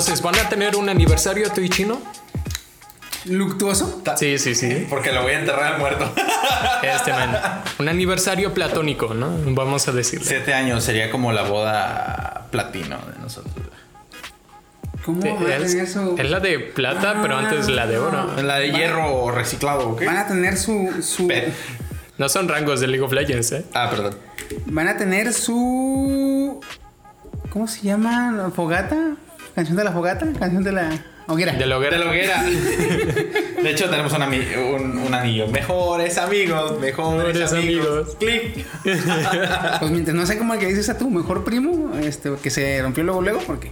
Entonces, ¿van a tener un aniversario tú y Chino? ¿Luctuoso? Sí, sí, sí. Porque lo voy a enterrar al muerto. Este man. Un aniversario platónico, ¿no? Vamos a decirle. Siete años sería como la boda platino de nosotros. ¿Cómo Sí, van a Es, tener su... es la de plata, pero antes la de oro. La de hierro reciclado, ¿ok? Van a tener su... su No son rangos de League of Legends, ¿eh? Ah, perdón. van a tener su... ¿Cómo se llama? ¿Fogata? ¿Canción de la fogata? ¿Canción de la hoguera? De la hoguera. De la hoguera. De hecho, tenemos un, ami- un, un anillo. Mejores amigos, mejores, Mejores amigos. amigos. Clic. Pues mientras no sé cómo el que dices a tu mejor primo, este, que se rompió luego luego, porque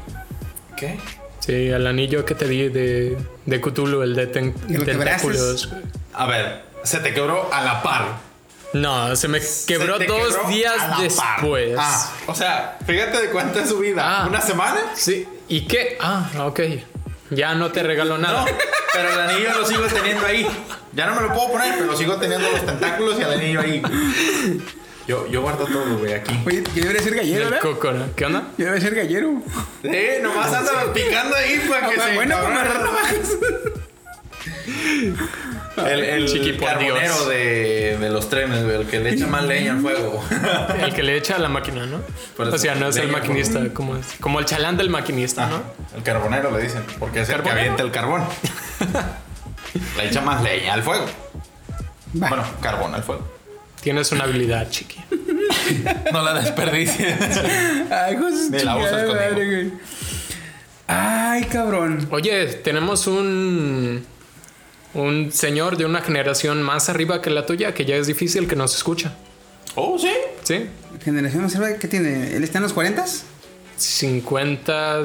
¿Qué? Sí, el anillo que te di de, de Cthulhu, el de ten- tentáculos. A ver, se te quebró a la par. No, se me quebró Se dos quebró días después. Ah, o sea, fíjate de cuánto es su vida. Ah. ¿Una semana? Sí, ¿y qué? Ah, ok. Ya no te regalo nada. No, pero el anillo lo sigo teniendo ahí. Ya no me lo puedo poner, pero sigo teniendo los tentáculos y el anillo ahí. Yo, yo guardo todo, güey, aquí. Oye, yo debería ser gallero, El ¿verdad? coco, ¿no? ¿Qué onda? Yo debería ser gallero. Eh, nomás anda picando ahí para que Ah, se bueno, agarrar navajas. El, el Chiqui carbonero de, de los trenes, güey, el que le echa más leña al fuego. El que le echa a la máquina, ¿no? Eso, O sea, no es el maquinista, como, es, como el chalán del maquinista, ¿no? El carbonero le dicen, porque es el que ¿Carbonero? avienta el carbón. le echa más leña al fuego. Bueno, carbón al fuego. Tienes una habilidad, chiqui. No la desperdicies. Ay, cosas Ni la usas conmigo. Ay, cabrón. Oye, tenemos un. Un señor de una generación más arriba que la tuya que ya es difícil que nos escucha. oh, sí. ¿Sí? Generación más cerca, ¿qué tiene? ¿Él está en los 40? 50,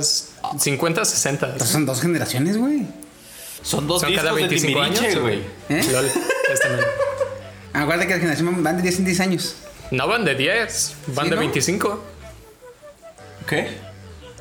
50, 60. Pues son dos generaciones, güey. Son dos Son cada 25 de años. güey. ¿Eh? Lol, este. Acuérdate que la generación van de 10 en 10 años. No van de 10, van ¿Sí, de no? 25. ¿Qué?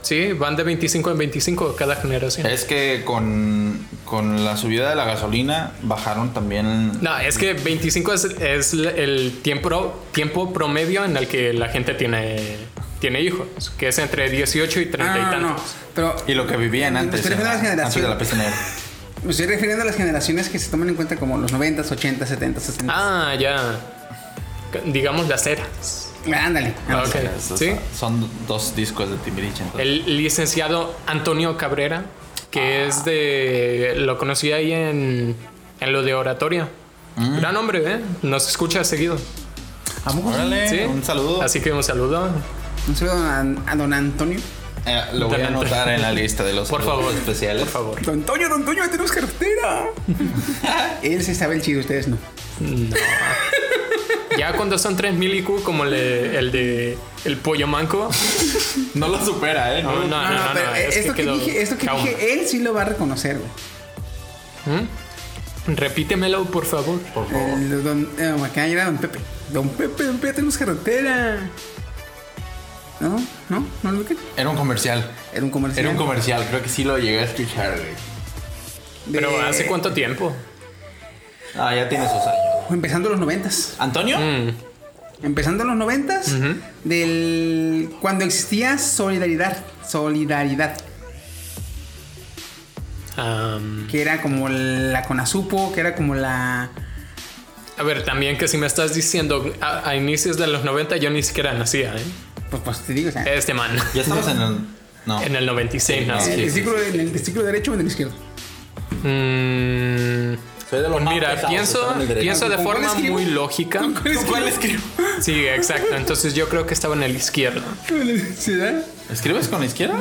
Sí, van de 25 en 25 cada generación. Es que con, con la subida de la gasolina bajaron también. No, es que 25 es, es el tiempo, tiempo promedio en el que la gente tiene, tiene hijos, que es entre 18 y 30 Ah, y no, no. tantos. Pero Y lo que vivían Me antes. estoy refiriendo a las en antes de la peste negra. me estoy refiriendo a las generaciones que se toman en cuenta como los 90, 80, 70, 60. Ah, ya. Digamos las eras. Ándale. Ah, ok. Esos Sí. Son dos discos de Timbiriche. entonces. El licenciado Antonio Cabrera, que es de. Lo conocí ahí en, en lo de oratoria. Gran hombre, ¿eh? Nos escucha seguido. Órale, Sí. un saludo. Así que un saludo. Un saludo a, a don Antonio. Eh, lo voy a anotar en la lista de los Por favor. especiales. Por favor. Don Antonio, don Antonio, tenemos cartera. Él sí sabe el chido, ustedes no. No. Ya cuando son 3000 IQ, como le- el de el pollo manco. No lo supera, ¿eh? No, no, no, no, no, es esto que dije, esto que dije, él sí lo va a reconocer, güey. ¿Mm? Repítemelo, por favor. Por favor. El don, eh, acá era don Pepe. Don Pepe, don Pepe, tenemos carretera. ¿No? ¿No? ¿No lo ubican? Era un comercial. Era un comercial. Era un comercial. Creo que sí lo llegué a escuchar, güey. de- Pero ¿hace cuánto tiempo? Ah, ya tiene sus años. Empezando los noventas. ¿Antonio? Mm, Empezando los noventas. Del... Cuando existía solidaridad. Solidaridad. Que era como la Conasupo, que era como la... a ver, también que si me estás diciendo a, a inicios de los 90 yo ni siquiera nacía, ¿eh? Pues, pues te digo, o sea, Este man. Ya estamos en el. No. En el 96 nací. en sí, el sí, círculo, en el círculo derecho o en el izquierdo. Mm, Soy de los más mira, pienso, pienso de ¿Con cuál forma muy lógica. ¿Con cuál escribo? Sí, exacto. Entonces yo creo que estaba en el izquierdo. ¿Sí, da? ¿Escribes con la izquierda?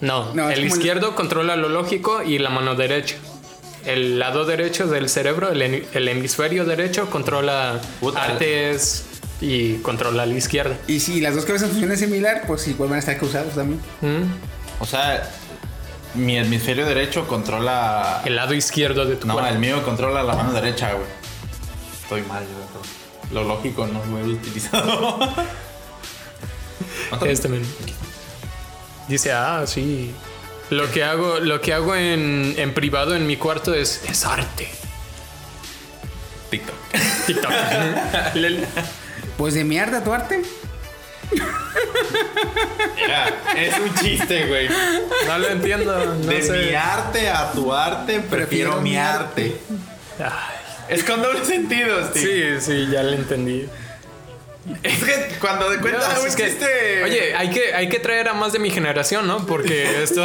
No, el izquierdo controla lo lógico y la mano derecha. El lado derecho del cerebro, el, hemi- el hemisferio derecho, controla Puta. artes y controla la izquierda. Y si las dos cabezas funcionan similar, pues igual van a estar cruzados también. ¿Mm? O sea, mi hemisferio derecho controla. El lado izquierdo de tu No, cuerpo. el mío controla la mano derecha, güey. Estoy mal, yo. Lo lógico no lo he utilizado. Este men. Dice, ah, sí. Lo que hago, lo que hago en, en privado en mi cuarto es, es arte. TikTok. TikTok. Pues de mi arte a tu arte. Mira, es un chiste, güey. No lo entiendo. No De sé. mi arte a tu arte, prefiero, Prefiero mi arte. Ay, Es con doble sentido, Steve. sí, sí, ya lo entendí. Es que cuando No, un es que- chiste. Oye, hay que, hay que traer a más de mi generación, ¿no? Porque esto.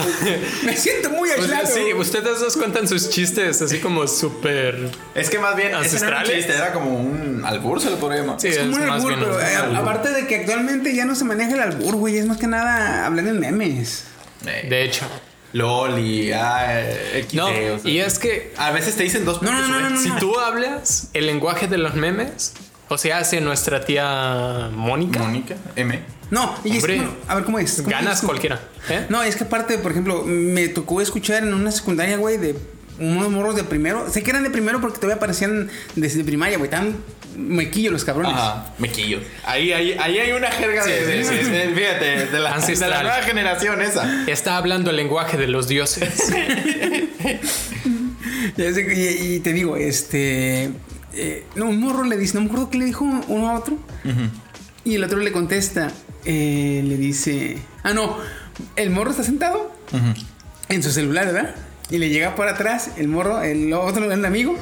Me siento muy Pues, aislado. sí, ustedes dos cuentan sus chistes así como súper. es que más bien. era un Ancestrales. chiste, era como un albur, se lo podría llamar. Sí, es como un más albur, pero un eh, albur. aparte de que actualmente ya no se maneja el albur, güey, es más que nada hablar en memes. Eh, De hecho. LOL y ah, eh, XD, No, o sea. y es que A veces te dicen dos No, no, no, si tú hablas el lenguaje de los memes, o sea, hace nuestra tía Mónica, Mónica, M. No, y es Hombre, no, a ver cómo es. ¿Cómo ganas es cualquiera. ¿eh? No, es que aparte, por ejemplo, me tocó escuchar en una secundaria, güey, de unos morros de primero. Sé que eran de primero porque todavía aparecían desde primaria, güey. Tan mequillos los cabrones. Ajá, mequillo. Ahí, ahí, ahí hay una jerga de, Sí, de- sí, de- sí. de- fíjate, de la, de la Ancestral. nueva generación esa. Está hablando el lenguaje de los dioses. Y te digo, este. Eh, no, un morro le dice, no me acuerdo qué le dijo uno a otro. Y el otro le contesta, eh, le dice, ah, no, el morro está sentado en su celular, ¿verdad? Y le llega por atrás el morro, el otro, el amigo,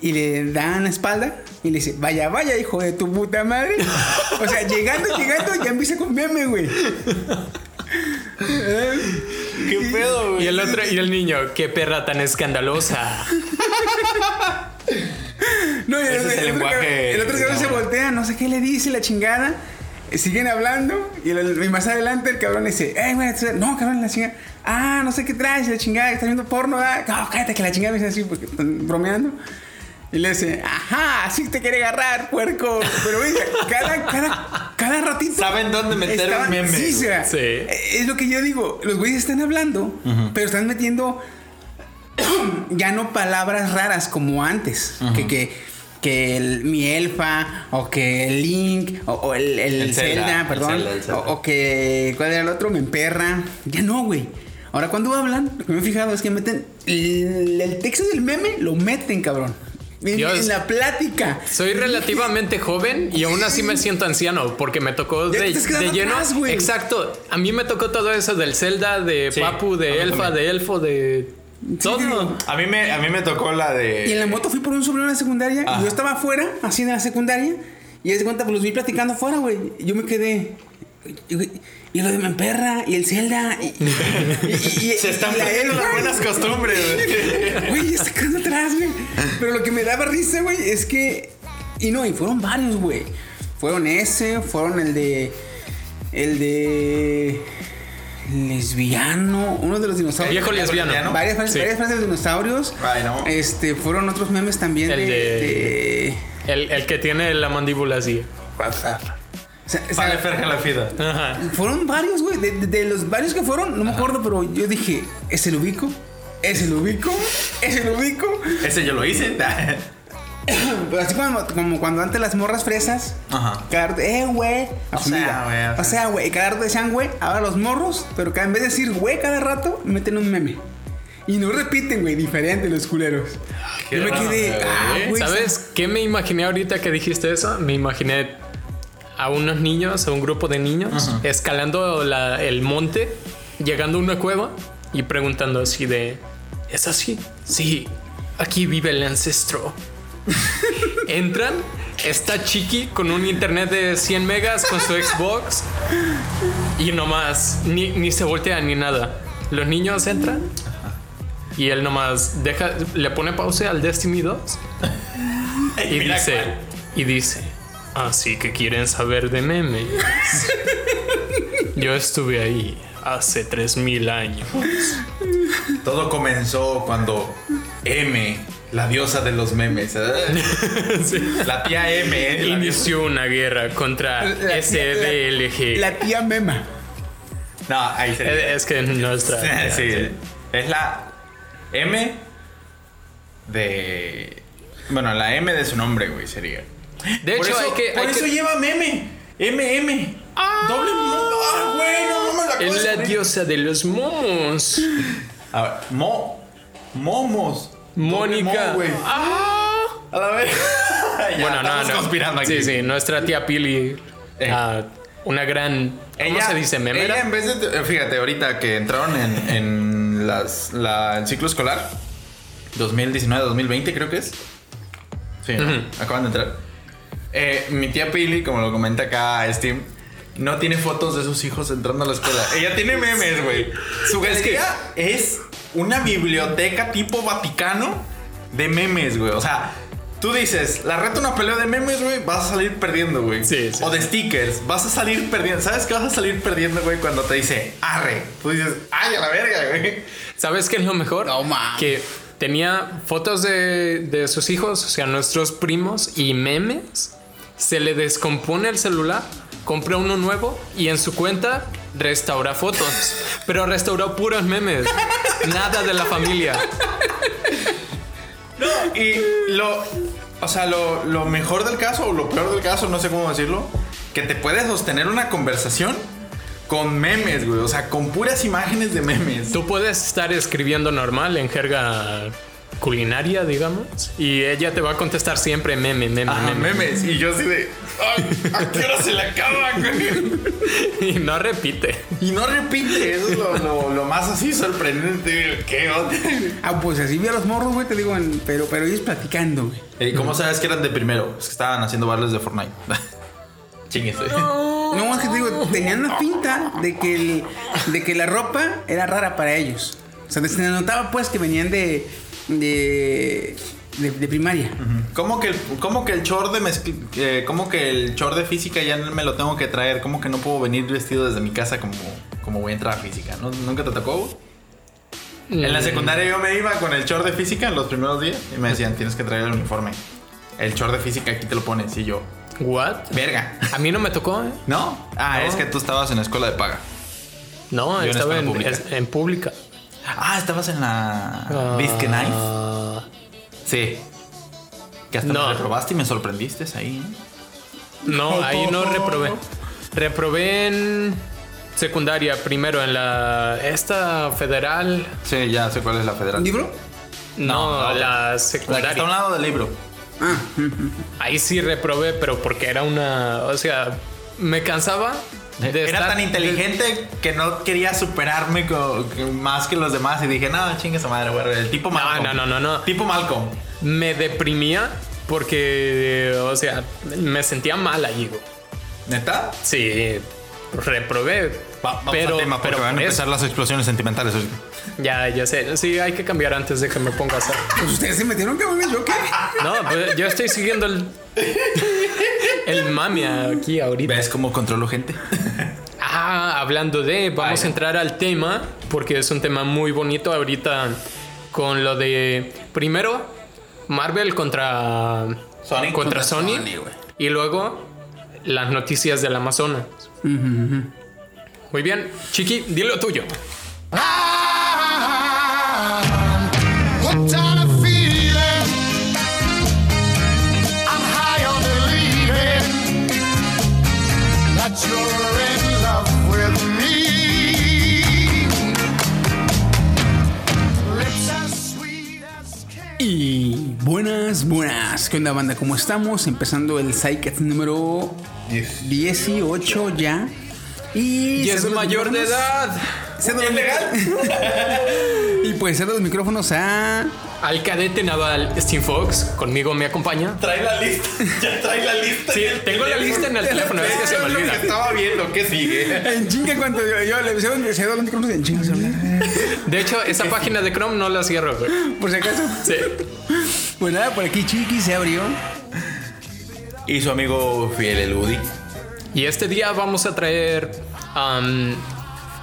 y le da en la espalda y le dice, vaya, vaya, hijo de tu puta madre. o sea, llegando, llegando, ya empieza con meme, güey. ¿Qué pedo, y el otro, y el niño, qué perra tan escandalosa. No, y Ese es el otro lenguaje cabrón- el otro cabrón se voltea, no sé qué le dice la chingada. Siguen hablando y, el- y más adelante el cabrón le dice, eh, güey, no, cabrón, la chingada. Ah, no sé qué traes, la chingada, estás viendo porno, ah, no, cállate que la chingada me dice así porque están bromeando. Y le dice, ajá, así te quiere agarrar, puerco. Pero oiga, cada, cada, cada ratito. Saben dónde meter un meme, Sí, o sea, Sí. es lo que yo digo. Los güeyes están hablando, pero están metiendo ya no palabras raras como antes. Que, que, que el, mi elfa, o que el Link, o, o el, el El Zelda, Zelda, el perdón. Zelda, el Zelda. O, o que, ¿cuál era el otro? Me emperra. Ya no, güey. Ahora, cuando hablan, lo que me he fijado es que meten el, texto del meme, lo meten, cabrón. En, Dios. en la plática. Soy relativamente joven y aún así me siento anciano porque me tocó de, lleno. atrás. Exacto. A mí me tocó todo eso del Zelda, de Sí, Papu, de Elfa, de Elfo, de todo. A mí me, a mí me tocó la de. Y en la moto fui por un sobrino de la secundaria Ajá. y yo estaba afuera, así de la secundaria, y de cuenta, pues los vi platicando afuera, güey. Yo me quedé. Y, lo de mi perra, y el Zelda, y. y- y- Se están perdiendo las buenas costumbres, güey. Güey, está quedando atrás, güey. Pero lo que me daba risa, güey, es que. Y no, y fueron varios, güey. Fueron ese, fueron el de. El de. Lesbiano, uno de los dinosaurios. Viejo lesbiano. lesbiano. Varias frases, Sí. varias frases de dinosaurios. Ay, no. Este, fueron otros memes también El de. de- El, el que tiene la mandíbula así. o sea, o sea, Vale, Ferja la fida. Ajá. fueron varios, güey. De, de- de los varios que fueron, no me acuerdo, pero yo dije, ¿es el ubico? ¿Es el ubico? ¿Es el ubico? Ese yo lo hice. Pero así como, como cuando antes las morras fresas. Ajá. Cada rato, eh, güey. O sea, güey, o sea. güey. Cada rato decían, güey. Ahora los morros, pero cada en vez de decir, güey, cada rato, meten un meme. Y no repiten, güey, diferente los culeros. Qué Yo me quedé, ah. ¿Sabes qué me imaginé ahorita que dijiste eso? Me imaginé a unos niños, a un grupo de niños, escalando la- el monte, llegando a una cueva y preguntando así de, ¿es así? Sí, aquí vive el ancestro. Entran, está Chiqui con un internet de 100 megas con su Xbox y nomás, ni, ni se voltea ni nada. Los niños entran y él nomás deja, le pone pausa al Destiny 2 y Mira dice, cuál. y dice, así que quieren saber de memes. Yo estuve ahí hace 3000 años. Todo comenzó cuando M, la diosa de los memes. ¿eh? La tía M, ¿eh? La Inició una guerra contra La tía- SDLG. La tía Mema. No, ahí se. Es que nuestra. sí, es la M de. Bueno, la M de su nombre, güey, sería. De por hecho, eso, hay que. por hay eso que- lleva meme. MM. Doble mo- Ah, güey, no, no me la es la diosa de los momos. A ver, mo. Momos. Mónica. Ah. A la vez. Ya, Bueno, no, estamos no. conspirando aquí. Sí, sí, nuestra tía Pili. Eh. ah, una gran. ¿Cómo se dice? Memera. Ella en vez de. Fíjate, ahorita que entraron en, en las, la, el ciclo escolar 2019-2020, creo que es. Sí, ¿no? acaban de entrar. Eh, mi tía Pili, como lo comenta acá Steam, no tiene fotos de sus hijos entrando a la escuela. Ella tiene memes, güey. Su galería es una biblioteca tipo Vaticano de memes, güey. O sea, tú dices, la reta una pelea de memes, güey, vas a salir perdiendo, güey. Sí, sí. O de stickers, vas a salir perdiendo. ¿Sabes qué vas a salir perdiendo, güey? Cuando te dice, arre. Tú dices, ay, a la verga, güey. ¿Sabes qué es lo mejor? No. Que tenía fotos de, de sus hijos, o sea, nuestros primos y memes. Se le descompone el celular, compra uno nuevo y en su cuenta restaura fotos. Pero restauró puros memes. Nada de la familia. Y lo, o sea, lo, lo mejor del caso, o lo peor del caso, no sé cómo decirlo, que te puedes sostener una conversación con memes, güey. O sea, con puras imágenes de memes. Tú puedes estar escribiendo normal en jerga culinaria, digamos, y ella te va a contestar siempre meme, meme, Ajá, meme. memes. Y yo así de, ay, ¿a qué hora se le acaba, güey? Y no repite. Y no repite, eso es lo, lo- lo más así sorprendente. ¿Qué onda? Ah, pues así vi a los morros, güey, te digo, en- pero, pero ellos platicando, güey. ¿Y cómo sabes que eran de primero? Es que estaban haciendo bailes de Fortnite. Chinguese. No, es que te digo, tenían la pinta de que, el- de que la ropa era rara para ellos. O sea, se notaba pues que venían de, de, de, de primaria. ¿Cómo que el, cómo que el short de mezcl- eh, cómo que el short de física ya no me lo tengo que traer? ¿Cómo que no puedo venir vestido desde mi casa como, como voy a entrar a física? ¿No- ¿Nunca te tocó? En la secundaria yo me iba con el short de física en los primeros días y me decían, tienes que traer el uniforme. El short de física aquí te lo pones y yo, What? verga. A mí no me tocó, ¿eh? ¿No? Ah, No. es que tú estabas en la escuela de paga. No, Yo en estaba escuela en, pública. es- en pública. Ah, estabas en la Bisque Knife. Ah, Sí. Que hasta No. me reprobaste y me sorprendiste ahí. ¿eh? no, ahí no reprobé. Reprobé en secundaria primero en la esta federal. Sí, ya sé cuál es la federal. ¿Libro? No, la La que está a un secundaria. lado del libro. Ah, Ahí sí reprobé, pero porque era una, o sea, me cansaba de Era estar- tan inteligente que no quería superarme más que los demás y dije, no, chingue su madre, güey. El tipo Malcolm. no, no, no, no. Tipo Malcolm. Me deprimía porque, o sea, me sentía mal güey. ¿Neta? Sí, reprobé. Va- vamos pero, tema porque pero van a empezar las explosiones sentimentales. Ya, ya sé. Sí, hay que cambiar antes de que me ponga a hacer. pues ustedes se metieron cabrones, yo qué. No, pues yo estoy siguiendo el. El mami aquí ahorita. ¿Ves cómo controlo gente? Ah, hablando de, vamos Vaya. a entrar al tema, porque es un tema muy bonito ahorita con lo de. Primero, Marvel contra. Sony contra contra Sony. Y luego, las noticias del Amazonas. Chiqui, dilo tuyo. With me. Lips as sweet as candy. Y buenas, buenas. ¿Qué onda, banda? ¿Cómo estamos? Empezando el Psycat número 18 ya. Y, Y es mayor de edad. cedo los Y pues cedo los micrófonos a. Al cadete naval Steve Fox, conmigo me acompaña. Trae la lista. Ya trae la lista. Sí, tengo la lista en el teléfono, es que se me olvida. estaba viendo. ¿Qué sigue? En chinga, cuando yo, yo le cedo, los micrófonos en chinga. De hecho, esa página de Chrome no la cierro, güey. Por si acaso. Sí. Pues nada, por aquí Chiqui se abrió. Y su amigo fiel, el Udi. Y este día vamos a traer am,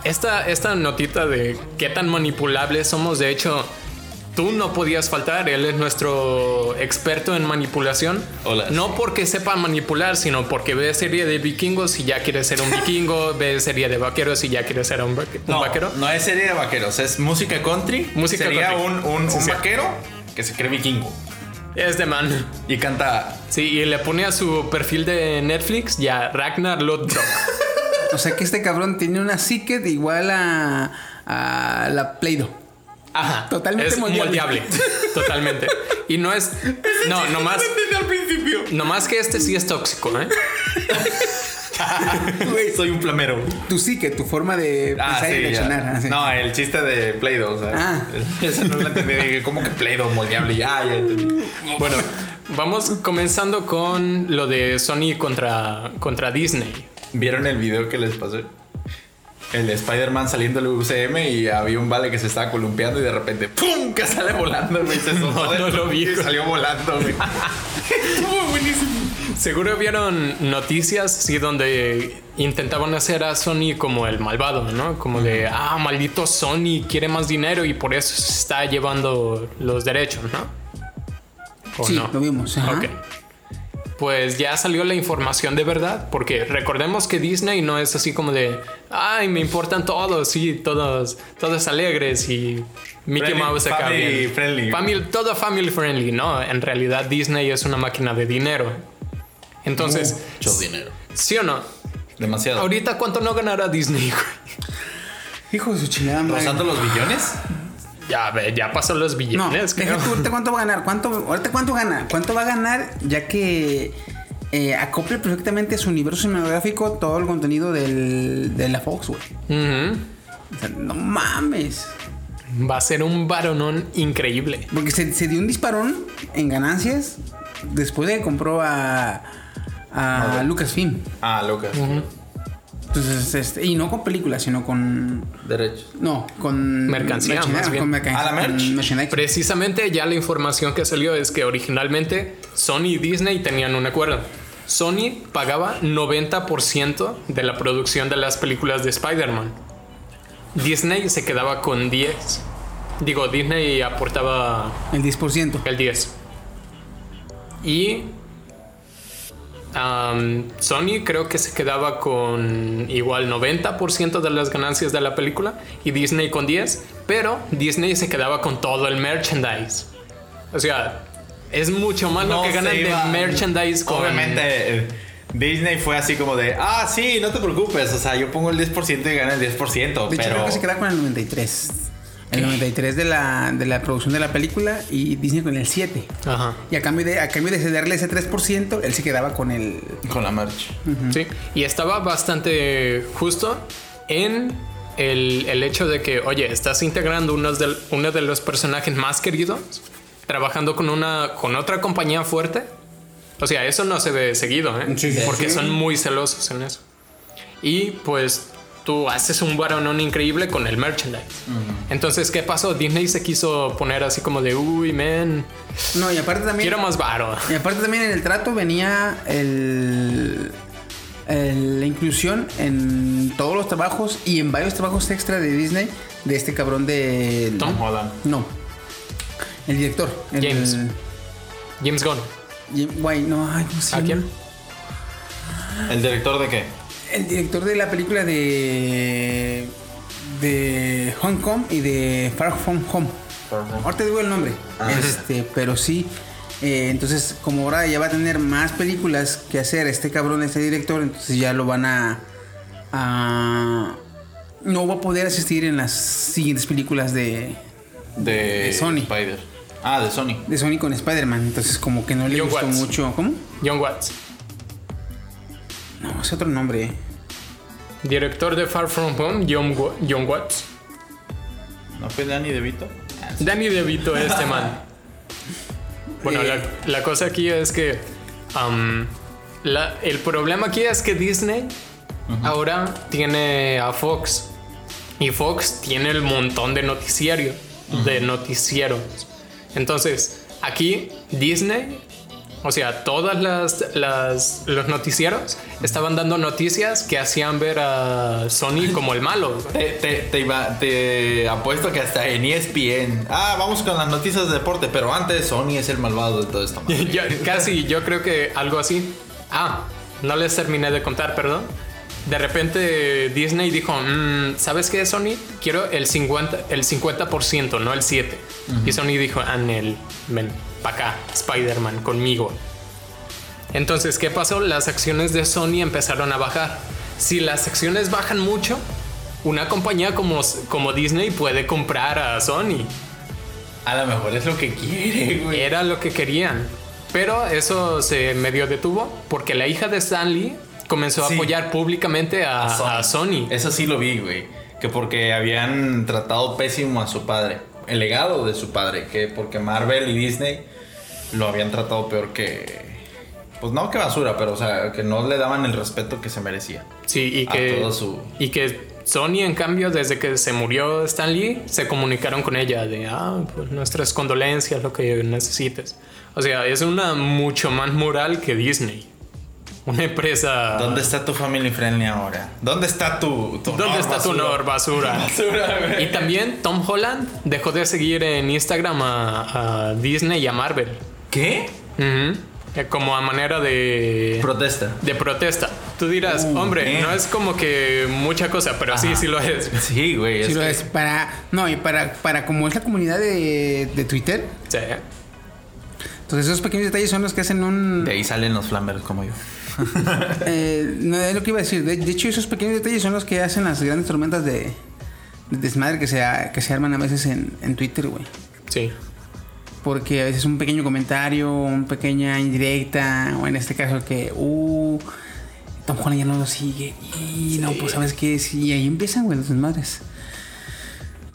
esta, esta notita de qué tan manipulables somos. De hecho, tú no podías faltar. Él es nuestro experto en manipulación. Hola. No porque sepa manipular, sino porque ve serie de vikingos y ya quiere ser un vikingo. ve serie de vaqueros y ya quiere ser un, No, vaquero. no es serie de vaqueros, es música country. Música Sería country. un, un, Sí, un sí. vaquero que se cree vikingo Es de man. y canta. Sí, y le pone a su perfil de Netflix ya Ragnar Lodbrok. O sea que este cabrón tiene una psique de igual a, a la Play-Doh. Ajá. Totalmente es moldeable. moldeable. Totalmente. Y no es. No, nomás. al principio. Nomás que este sí es tóxico, ¿eh? Güey, Soy un plomero. tú sí que tu forma de Ah, pensar y sí, ya. reaccionar. ah, sí. No, el chiste de Play-Doh, o sea, Ah. Eso no lo entendí. Dije, ¿Cómo que Play-Doh moldeable? Ya, ya entendí. Bueno, vamos comenzando con lo de Sony contra, contra Disney. ¿Vieron el video que les pasé? El de Spider-Man saliendo del UCM y había un vale que se estaba columpiando y de repente ¡pum! que sale volando, güey. Se No, lo vi, y salió volando, güey. Estuvo buenísimo. Seguro vieron noticias, sí, donde intentaban hacer a Sony como el malvado, ¿no? Como de, ah, maldito Sony quiere más dinero y por eso se está llevando los derechos, ¿no? ¿O Sí, no? lo vimos. ajá. Ok. Pues ya salió la información de verdad, porque recordemos que Disney no es así como de, ay, me importan todos, sí, todos, todos alegres y Mickey Friendly- Mouse acá family bien. friendly. Family- todo family friendly, ¿no? En realidad Disney es una máquina de dinero. Entonces, Mucho dinero. ¿sí o no? Demasiado. Ahorita, ¿cuánto no ganará Disney? güey? Hijo de su chingada. ¿Rozando los billones? Ya, ve, ya pasó los No, billones. creo. tú, ahorita cuánto va a ganar. ¿Cuánto, ahorita cuánto gana? ¿Cuánto va a ganar? Ya que eh, acople perfectamente a su universo cinematográfico todo el contenido del, de la Fox, güey. O sea, no mames. Va a ser un varonón increíble. Porque se, se dio un disparón en ganancias después de que compró a, a Lucasfilm. Ah, Lucas. Entonces, este, y no con películas, sino con. Derechos. No, con. Mercancía, más bien. con mercancía, ¿A la merch? Precisamente ya la información que salió es que originalmente Sony y Disney tenían un acuerdo. Sony pagaba 90% de la producción de las películas de Spider-Man. Disney se quedaba con 10. Digo, Disney aportaba El 10%. el 10. Y am, Sony creo que se quedaba con igual 90% de las ganancias de la película y Disney con 10, pero Disney se quedaba con todo el merchandise. O sea, es mucho más lo que ganan de merchandise con... Obviamente, Disney fue así como de, ah, sí, no te preocupes. O sea, yo pongo el 10% y gana el 10%. De hecho, pero creo que se queda con el 93. El 93 de la, de la producción de la película y Disney con el 7. Ajá. Y a cambio de, a cambio de cederle ese 3%, él se quedaba con el. con la merch. Sí, y estaba bastante justo en el, el hecho de que, oye, estás integrando unos del- uno de los personajes más queridos, trabajando con, una, con otra compañía fuerte. O sea, eso no se ve seguido, ¿eh? Sí, sí, Porque sí. son muy celosos en eso. Y pues tú haces un baronón increíble con el merchandise. Entonces, ¿qué pasó? Disney se quiso poner así como de, uy, man, No, y aparte también. quiero más varo. Y aparte también en el trato venía el, el- la inclusión en todos los trabajos y en varios trabajos extra de Disney de este cabrón de Tom Holland. No. El director. el- James. James Gunn. Jim- Guay, no, ay, ¿cómo se ¿A quién? ¿El director de qué? El director de la película de. de Hong Kong y de Far From Home. Ahorita digo el nombre. Este, pero sí. eh, entonces, como ahora ya va a tener más películas que hacer este cabrón, este director, entonces ya lo van a. a- no va a poder asistir en las siguientes películas de, De, De Sony. Spider. Ah, de Sony. de Sony con Spider-Man. Entonces, como que no le John gustó Watts. mucho. ¿Cómo? John Watts. No, es otro nombre. Director de Far From Home, John, John Watts. ¿No fue Danny DeVito? Danny DeVito, este man. Bueno, la, la cosa aquí es que la- el problema aquí es que Disney ahora tiene a Fox y Fox tiene el montón de noticiario, de noticieros. Entonces, aquí Disney, o sea, todas las, las los noticieros estaban dando noticias que hacían ver a Sony como el malo. Te, te, te iba- te apuesto que hasta en ESPN. Ah, vamos con las noticias de deporte, pero antes Sony es el malvado de todo esto. Yo- casi, yo creo que algo así. Ah, no les terminé de contar, perdón. De repente Disney dijo, "Mm, ¿sabes qué, Sony? Quiero el 50%, el 50% no el 7%. Y Sony dijo, Anel, ven, para acá, Spider-Man, conmigo. Entonces, ¿qué pasó? Las acciones de Sony empezaron a bajar. Si las acciones bajan mucho, una compañía como, como Disney puede comprar a Sony. A lo mejor es lo que quiere, güey. Era lo que querían. Pero eso se medio detuvo porque la hija de Stanley comenzó Sí. a apoyar públicamente a, a Sony. Eso sí lo vi, güey. Que porque habían tratado pésimo a su padre. El legado de su padre. Que porque Marvel y Disney lo habían tratado peor que. Pues no que basura, pero o sea, que no le daban el respeto que se merecía. Sí, y que, todo su- y que Sony, en cambio, desde que se murió Stan Lee, se comunicaron con ella de, ah, pues nuestras condolencias, lo que necesites. O sea, es una mucho más moral que Disney. Una empresa... ¿Dónde está tu family friendly ahora? ¿Dónde está tu, tu ¿Dónde honor, está tu honor, basura? Y también Tom Holland dejó de seguir en Instagram a, a Disney y a Marvel. ¿Qué? Eh, Como a manera de... Protesta. de protesta. Tú dirás, Uh, hombre, man. no es como que mucha cosa, pero sí, Ajá. sí lo es. Sí, güey. Sí es lo que- es. Para. No, y para, para como es la comunidad de, de Twitter. Sí. Entonces esos pequeños detalles son los que hacen un. De ahí salen los flamers como yo. Eh, no es lo que iba a decir. De, de hecho, esos pequeños detalles son los que hacen las grandes tormentas de, de desmadre que se, que se arman a veces en, en Twitter, güey. Sí. Porque a veces un pequeño comentario, una pequeña indirecta, o en este caso que, uh, Tom Holland ya no lo sigue. Y no, pues sabes qué, sí, y ahí empiezan, güey, los desmadres.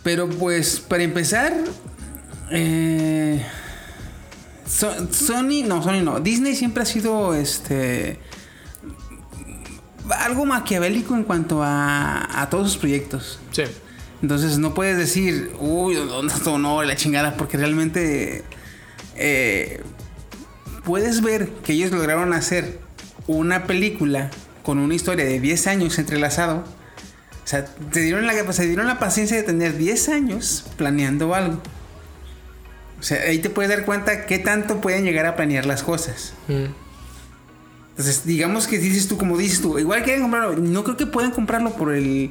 Pero pues, para empezar, eh, So- Sony, no, Sony no. Disney siempre ha sido este. Algo maquiavélico en cuanto a, a todos sus proyectos. Sí. Entonces no puedes decir, uy, ¿dónde está honor? La chingada, porque realmente eh, puedes ver que ellos lograron hacer una película con una historia de 10 años entrelazado. O sea, te dieron la, se dieron la paciencia de tener 10 años planeando algo. O sea, ahí te puedes dar cuenta qué tanto pueden llegar a planear las cosas. Mm. Entonces, digamos que dices tú, como dices tú, igual quieren comprarlo. No creo que puedan comprarlo por el,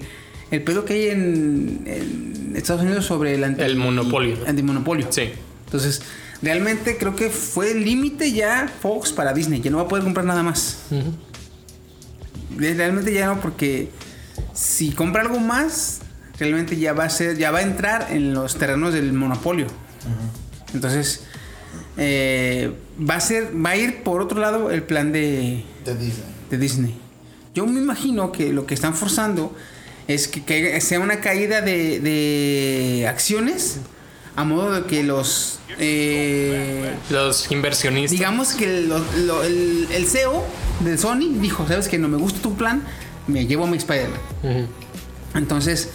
el pedo que hay en, en Estados Unidos sobre el anti- El monopolio. Antimonopolio. Sí. Entonces, realmente creo que fue el límite ya Fox para Disney. Ya no va a poder comprar nada más. De- Realmente ya no, porque si compra algo más, realmente ya va a ser, ya va a entrar en los terrenos del monopolio. Entonces, eh, va a ser, va a ir por otro lado el plan de, De Disney. de Disney. Yo me imagino que lo que están forzando es que, sea una caída de, de acciones a modo de que los eh, Los inversionistas. digamos que lo- lo- el, el CEO de Sony dijo, sabes que no me gusta tu plan, me llevo a mi Spider-Man. Entonces,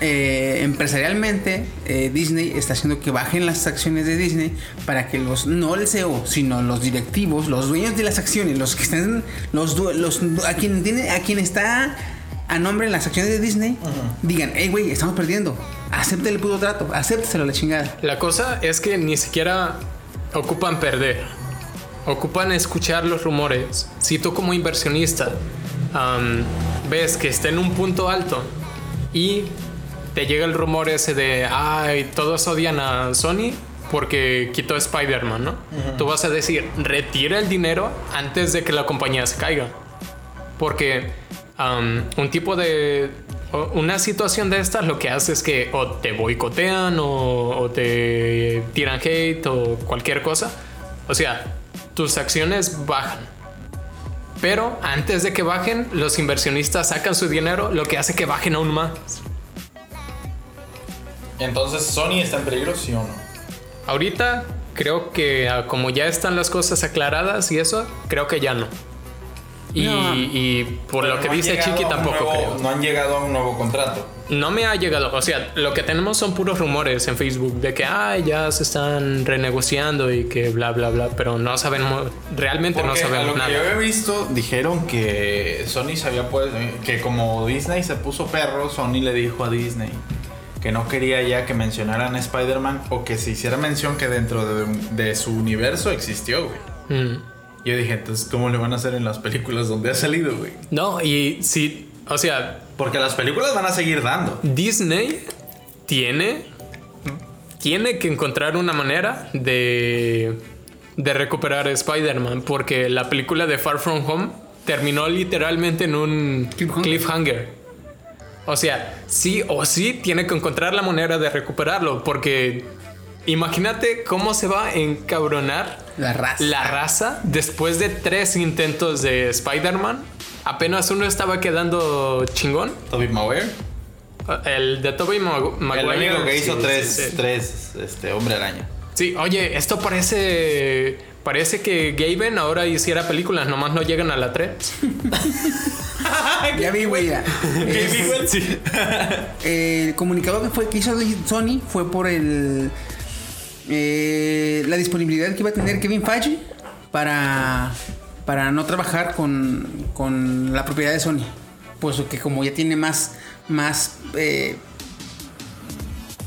eh, empresarialmente, eh, Disney está haciendo que bajen las acciones de Disney para que los, no el CEO, sino los directivos, los dueños de las acciones, los que están, los, a quien tiene, a quien está a nombre en las acciones de Disney, digan, hey güey, estamos perdiendo, acepte el puto trato, acépteselo a la chingada. La cosa es que ni siquiera ocupan perder. Ocupan escuchar los rumores. Si tú como inversionista ves que está en un punto alto y te llega el rumor ese de, ay, todos odian a Sony porque quitó Spider-Man, ¿no? Tú vas a decir, retira el dinero antes de que la compañía se caiga. Porque un tipo de. Una situación de estas lo que hace es que o te boicotean o, o te tiran hate o cualquier cosa. O sea, tus acciones bajan. Pero antes de que bajen, los inversionistas sacan su dinero, lo que hace que bajen aún más. Entonces, ¿Sony está en peligro, sí o no? Ahorita creo que ah, como ya están las cosas aclaradas y eso, creo que ya no. Y, No. y por Pero lo que no dice Chiqui tampoco nuevo- creo. No han llegado a un nuevo contrato. No me ha llegado, o sea, lo que tenemos son puros rumores en Facebook de que ay, ya se están renegociando y que bla bla bla, pero no sabemos, realmente no Porque a sabemos lo que yo nada. he visto, dijeron que Sony sabía pues que como Disney se puso perro, Sony le dijo a Disney que no quería ya que mencionaran a Spider-Man o que se hiciera mención que dentro de, de su universo existió, güey. Mm. Yo dije, entonces, ¿cómo le van a hacer en las películas donde ha salido, güey? No, y sí, o sea, Porque las películas van a seguir dando. Disney tiene tiene que encontrar una manera de de recuperar a Spider-Man porque la película de Far From Home terminó literalmente en un Cliffhanger. cliffhanger. O sea, sí o sí tiene que encontrar la manera de recuperarlo porque imagínate cómo se va a encabronar La raza. la raza después de tres intentos de Spider-Man apenas uno estaba quedando chingón. Toby Maguire. El de Tobey Mag- Maguire. el único que hizo sí, tres, sí, sí. tres este, Hombre Araña. Sí, oye, esto parece. Parece que Gaben ahora hiciera películas, nomás no llegan a la 3. Ya vi, güey. Sí. el comunicado que fue que hizo Sony fue por el eh, la disponibilidad que iba a tener Kevin Feige para para no trabajar con, con la propiedad de Sony pues que como ya tiene más más eh,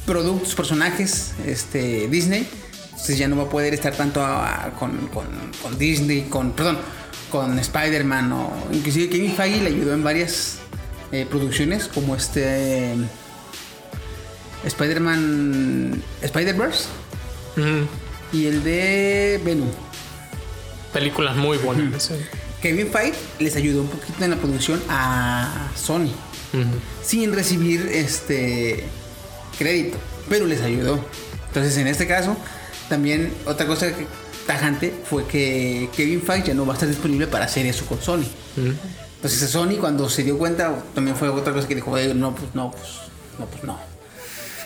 productos personajes este Disney entonces ya no va a poder estar tanto a- a- con, con, con Disney con perdón con Spider-Man o inclusive Kevin Feige le ayudó en varias eh, producciones como este Spider-Man Spider-Verse y el de Venom. Películas muy buenas. sí. Kevin Feige les ayudó un poquito en la producción a Sony sin recibir este crédito, pero les ayudó. Entonces, en este caso, también otra cosa que- tajante fue que Kevin Feige ya no va a estar disponible para hacer eso con Sony. Entonces, Sony cuando se dio cuenta, también fue otra cosa que dijo, "Oye, no, pues no, pues no, pues no.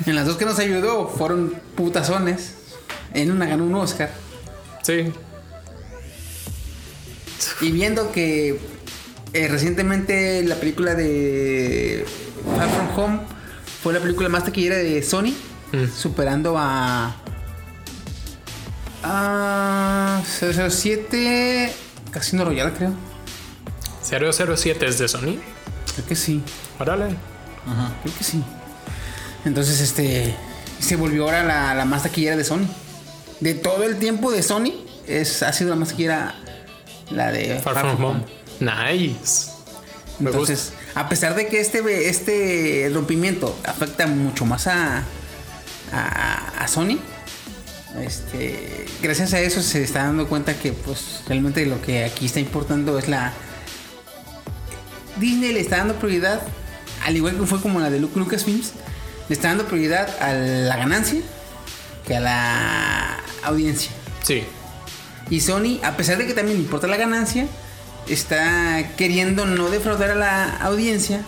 En las dos que nos ayudó fueron putazones. En una ganó un Oscar. Sí. Y viendo que eh, recientemente la película de Far From Home fue la película más taquillera de Sony, Mm. superando a. a 007 Casino Royale, creo. 007 es de Sony. Creo que sí, Órale. creo que sí. Entonces, este. Se volvió ahora la, la más taquillera de Sony. De todo el tiempo de Sony, es, ha sido la más taquillera la de Far From Home. Nice. Me Entonces, a pesar de que este, este rompimiento afecta mucho más a, a, a Sony, este, gracias a eso se está dando cuenta que pues realmente lo que aquí está importando es la... Disney le está dando prioridad, al igual que fue como la de Lu- Lucasfilms, le está dando prioridad a la ganancia que a la audiencia. Sí. Y Sony, a pesar de que también le importa la ganancia, está queriendo no defraudar a la audiencia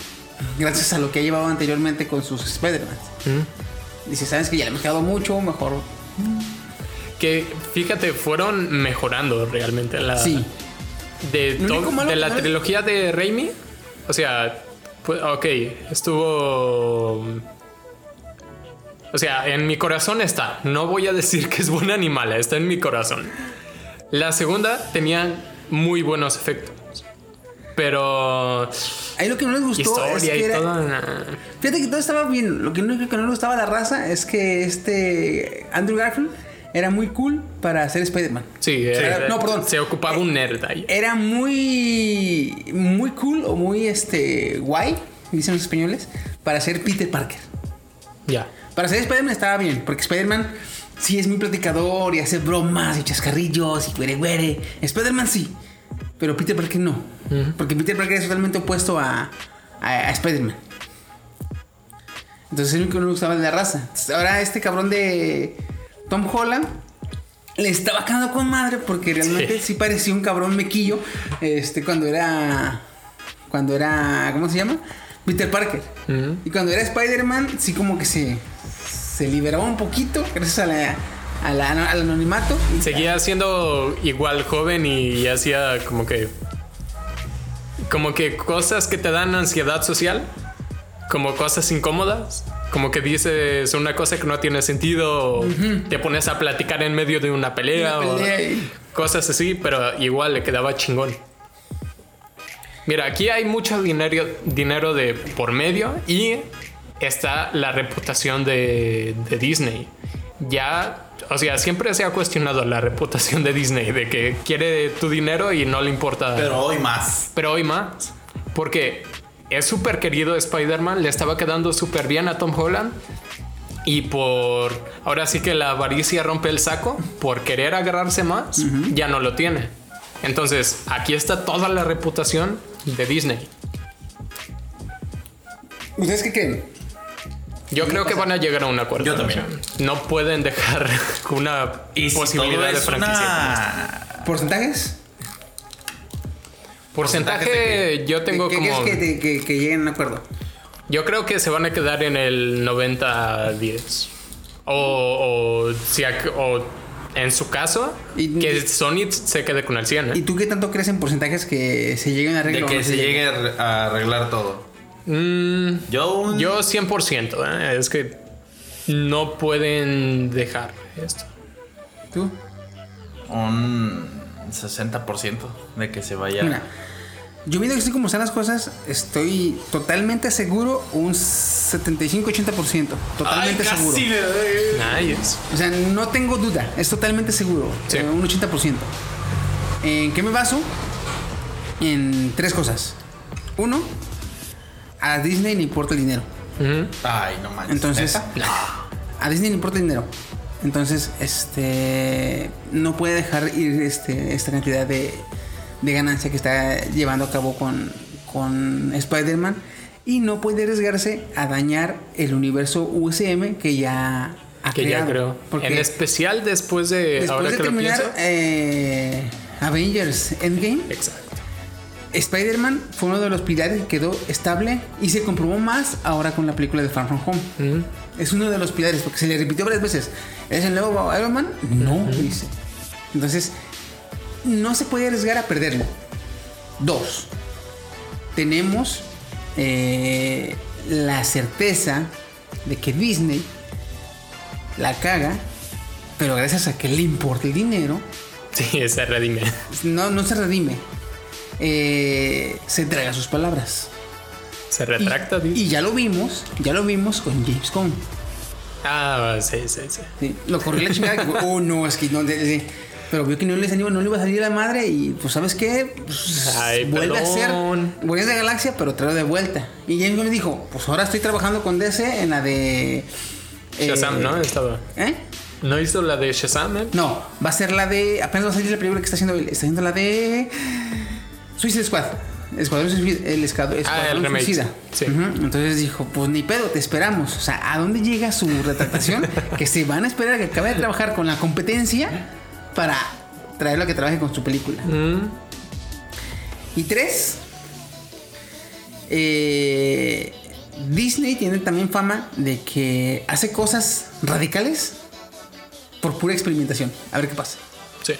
gracias a lo que ha llevado anteriormente con sus Spider-Man. Ujú. Dice, sabes que ya le hemos quedado mucho, mejor. Que fíjate, fueron mejorando realmente la. Sí. De, de la no- trilogía de Raimi. O sea, pues, ok, estuvo. O sea, en mi corazón está. No voy a decir que es buena ni mala, está en mi corazón. La segunda tenía muy buenos efectos. Pero. Ahí lo que no les gustó es que era-. Fíjate que todo estaba bien. Lo que único que no le gustaba a la raza es que este Andrew Garfield era muy cool para hacer Spider-Man. Sí, era- no, perdón. Se ocupaba un nerd ahí. Era muy muy cool o muy este guay, dicen los españoles, para ser Peter Parker. Ya. Para ser Spider-Man estaba bien, porque Spider-Man sí es muy platicador y hace bromas y chascarrillos y güere güere. Spider-Man sí, pero Peter Parker no. Porque Peter Parker es totalmente opuesto a, a, a Spider-Man. Entonces es el único que no gustaba de la raza. Ahora este cabrón de Tom Holland le estaba quedando con madre porque realmente Sí. sí, parecía un cabrón mequillo este, cuando era... Cuando era... ¿Cómo se llama? Peter Parker. Y cuando era Spider-Man, sí como que se, se liberaba un poquito gracias a la, a la- al anonimato. Y- Seguía siendo igual joven y hacía como que. Como que cosas que te dan ansiedad social. Como cosas incómodas. Como que dices una cosa que no tiene sentido. o Te pones a platicar en medio de una pelea. Una o pelea y- cosas así, pero igual le quedaba chingón. Mira, aquí hay mucho dinero, dinero de por medio y está la reputación de, de Disney. Ya, o sea, siempre se ha cuestionado la reputación de Disney, de que quiere tu dinero y no le importa. Pero hoy más. Pero hoy más. Porque es súper querido Spider-Man, le estaba quedando súper bien a Tom Holland. Y por. Ahora sí que la avaricia rompe el saco. Por querer agarrarse más, ya no lo tiene. Entonces, aquí está toda la reputación de Disney. ¿Ustedes qué creen? Yo creo que van a llegar a un acuerdo. Yo también. No pueden dejar una Y si posibilidad todo de franquicia. una... ¿Porcentajes? Porcentaje, yo tengo ¿Qué como. que, te- que, que lleguen a un acuerdo? Yo creo que se van a quedar en el 90-10. O, o, si o en su caso, Y- que Sony se quede con el 100. ¿Y ¿eh? tú qué tanto crees en porcentajes que se lleguen a De arreglar? o que no se llegue a arre- a arreglar todo. Mm, Yo un... yo 100%. ¿eh? Es que no pueden dejar esto. ¿Tú? Un 60% de que se vaya. Mira, yo viendo que así como están las cosas, estoy totalmente seguro, un 75-80%. Totalmente seguro. Nice. O sea, no tengo duda, es totalmente seguro. Sí. eh, Un 80%. ¿En qué me baso? En tres cosas. Uno, a Disney le importa el dinero. Ay, no manches. Entonces, a Disney le importa el dinero. Entonces, este no puede dejar ir este, esta cantidad de, de ganancia que está llevando a cabo con, con Spider-Man. Y no puede arriesgarse a dañar el universo USM que ya ha Que ya creo. Porque En especial después de. después ahora de que lo terminar pienso. eh, Avengers Endgame, Exacto. Spider-Man fue uno de los pilares que quedó estable y se comprobó más ahora con la película de Far From Home. Es uno de los pilares porque se le repitió varias veces. ¿Es el nuevo Iron Man? No, dice. Entonces, no se puede arriesgar a perderlo. Dos, tenemos eh, la certeza de que Disney la caga, pero gracias a que le importa el dinero, Sí, se redime. no, no se redime. Eh, se entrega sus palabras. Se Y- retracta. y, dice. ya lo vimos, ya lo vimos con James Gunn. Ah, sí, sí, sí. Sí, lo corrió la chingada. oh, no, es que no. de- de- pero vio que no les anima, no le iba a salir la madre. Y pues, ¿sabes qué? Pues, Ay, vuelve a ser. Guardianes de la Galaxia, pero trae de vuelta. Y James Gunn le dijo: Pues ahora estoy trabajando con DC en la de. eh, Shazam, ¿no? Estaba. ¿Eh? ¿No hizo la de Shazam? eh? No, va a ser la de. Apenas va a salir la película que está haciendo él. Está haciendo la de. Suicide Squad. Escuadrón Suicida. El escad- Escuadrón Ah, el remake. Suicida. Sí. Entonces dijo: Pues ni pedo, te esperamos. O sea, ¿a dónde llega su retractación? que se van a esperar a que acabe de trabajar con la competencia para traerlo a que trabaje con su película. Mm, Y tres, eh, Disney tiene también fama de que hace cosas radicales por pura experimentación. A ver qué pasa. sí.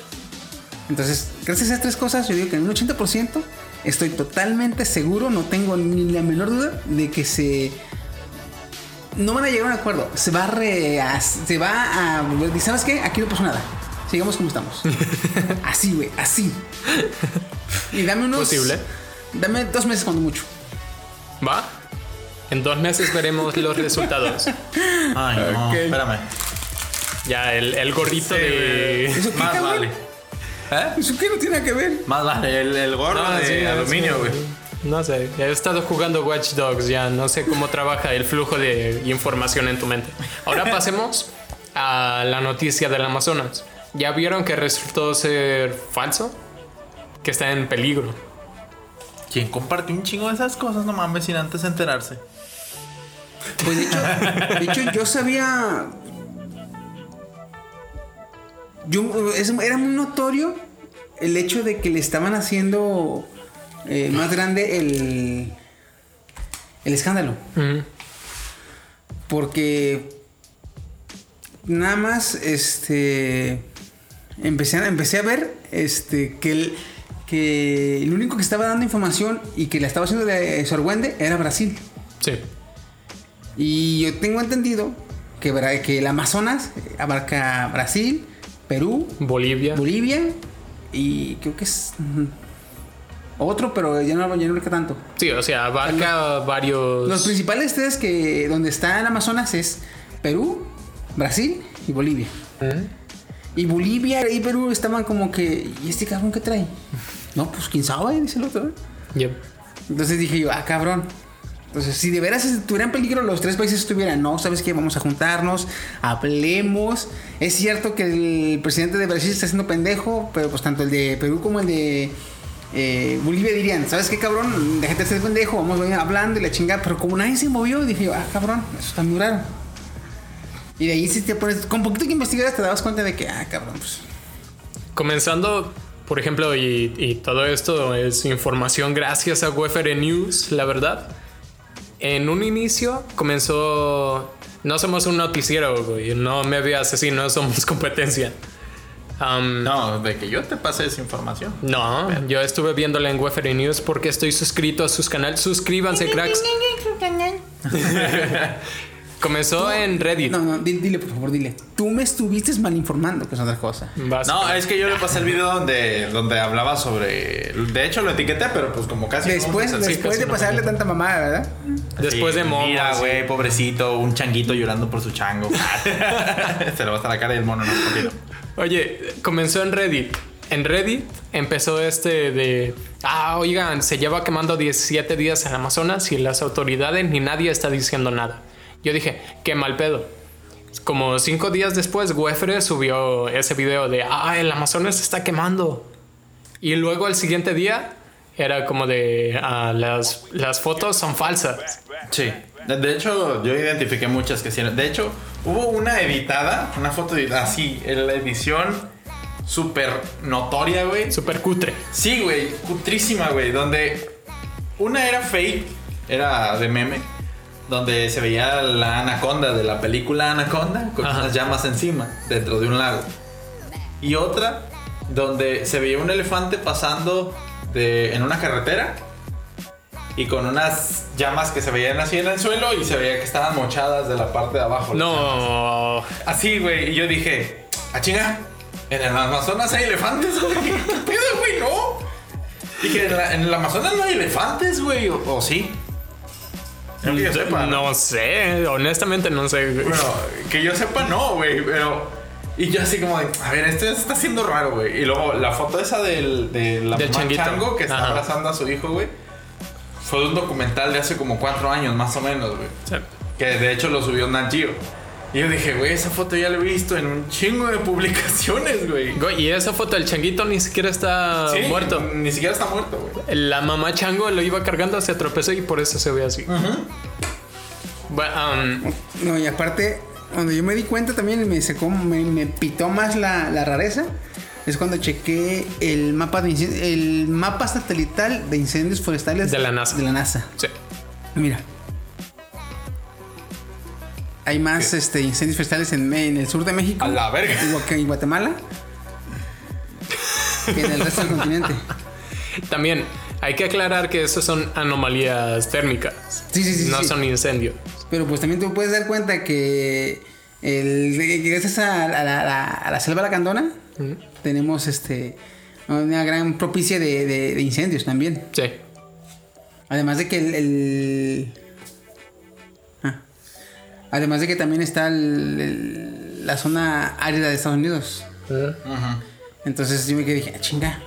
Entonces, gracias a esas tres cosas, yo digo que en un 80% estoy totalmente seguro, no tengo ni la menor duda de que se. No van a llegar a un acuerdo. Se va a. Re, se va a. volver- ¿y ¿Sabes qué? Aquí no pasó nada. Sigamos como estamos. así, güey, así. Y dame unos. Posible. Dame dos meses cuando mucho. ¿Va? En dos meses veremos los resultados. Ay, no, Ok. espérame. Ya, el, el gorrito de. ¿Eso qué, Más cabrón? vale. ¿Eh? ¿Eso qué no tiene que ver? Más vale el, el gorro Ah, de sí, aluminio, sí. güey. No sé, he estado jugando Watch Dogs ya, no sé cómo trabaja el flujo de información en tu mente. Ahora pasemos a la noticia del Amazonas. ¿Ya vieron que resultó ser falso? Que está en peligro. ¿Quién compartió un chingo de esas cosas? No mames, sin antes enterarse. Pues de hecho, de hecho yo sabía. Yo, es- era muy notorio el hecho de que le estaban haciendo eh, más grande el, el escándalo. Porque nada más este empecé a, empecé a ver este que el, que el único que estaba dando información y que la estaba haciendo de Sorwende era Brasil. Sí. Y yo tengo entendido que, que el Amazonas abarca Brasil, Perú, Bolivia. Bolivia y creo que es mm, otro, pero ya no, ya no abarca tanto. Sí, o sea, abarca varios. Los principales tres que donde está el Amazonas es Perú, Brasil y Bolivia. Y Bolivia y Perú estaban como que, ¿y este cabrón qué trae? No, pues quién sabe, dice el otro. Yep. Entonces dije yo, ah, cabrón. Entonces, si de veras estuvieran en peligro los tres países estuvieran, no, ¿sabes qué? Vamos a juntarnos, hablemos. Es cierto que el presidente de Brasil está haciendo pendejo, pero pues tanto el de Perú como el de eh, Bolivia dirían, ¿sabes qué, cabrón? Déjate de ser pendejo, vamos a hablando y la chingada. Pero como nadie se movió, dije yo, ah, cabrón, eso está muy raro. Y de ahí si te pones, con poquito que investigar te dabas cuenta de que, ah, cabrón, pues... Comenzando por ejemplo, y, y todo esto es información gracias a Wefere News, la verdad. En un inicio comenzó. No somos un noticiero, güey. No me veas así, no somos competencia. Um, No, de que yo te pasé esa información. no, yo estuve viéndola en Wefere News porque estoy suscrito a sus canales. Suscríbanse, cracks. Comenzó en Reddit. No, no, di- dile, por favor, dile. Tú me estuviste mal informando, que es otra cosa. No, es que yo le pasé el video donde, donde hablaba sobre. De hecho, lo etiqueté, pero pues como casi. Después, no después casi de no. pasarle tanta mamada, ¿verdad? Después Sí, de Momo. Mira, sí. güey, pobrecito, un changuito llorando por su chango. Se le va hasta la cara y el mono, no, un poquito. Oye, comenzó en Reddit. En Reddit empezó este de. Ah, oigan, se lleva quemando 17 días en Amazonas y las autoridades ni nadie está diciendo nada. Yo dije, qué mal pedo. Como cinco días después, Wefre subió ese video de. Ah, el Amazonas se está quemando. Y luego el siguiente día era como de. Ah, las, las fotos son falsas. Sí. De, hecho, yo identifiqué muchas que sí. De hecho, hubo una editada, una foto así, en la edición súper notoria, güey. Súper cutre. Sí, güey, cutrísima, güey, donde una era fake, era de meme, donde se veía la anaconda de la película Anaconda con Ajá. unas llamas encima, dentro de un lago. Y otra donde se veía un elefante pasando de, en una carretera y con unas llamas que se veían así en el suelo y se veía que estaban mochadas de la parte de abajo. No. Así, güey. Y yo dije, a chinga, en el Amazonas hay elefantes, güey. ¿Qué pedo, güey? No. Dije, en, la- en el Amazonas no hay elefantes, güey. O sí. No que yo sepa. No sé, honestamente no sé. güey. Bueno, que yo sepa, no, güey. Pero. Y yo así como de, a ver, esto está siendo raro, güey. Y luego la foto esa del, de la Del chango que está Ajá. abrazando a su hijo, güey. Fue de un documental de hace como cuatro años, más o menos, güey. Sea, Que de hecho lo subió Nat Geo. Y yo dije, güey, esa foto ya la he visto en un chingo de publicaciones, güey. Y esa foto del changuito ni siquiera está Sí, muerto. Ni siquiera está muerto, güey. La mamá chango lo iba cargando, se tropezó y por eso se ve así. Um, No, y aparte, cuando yo me di cuenta también me secó, me, me pitó más la, la rareza. Es cuando chequé el mapa de el mapa satelital de incendios forestales De la NASA. De la NASA. sí. Mira. Hay más este, incendios forestales en, en el sur de México. A la verga. Que en Guatemala. que en el resto del continente. También hay que aclarar que eso son anomalías térmicas. Sí, sí, sí. no sí. son incendios. Pero pues también tú puedes dar cuenta que, el, gracias a, a la, a la- selva lacandona tenemos este una gran propicia de, de- de incendios también. Sí. Además de que el... el-. Además de que también está el- el- la zona árida de Estados Unidos. Entonces yo me quedé dije, ah, chinga.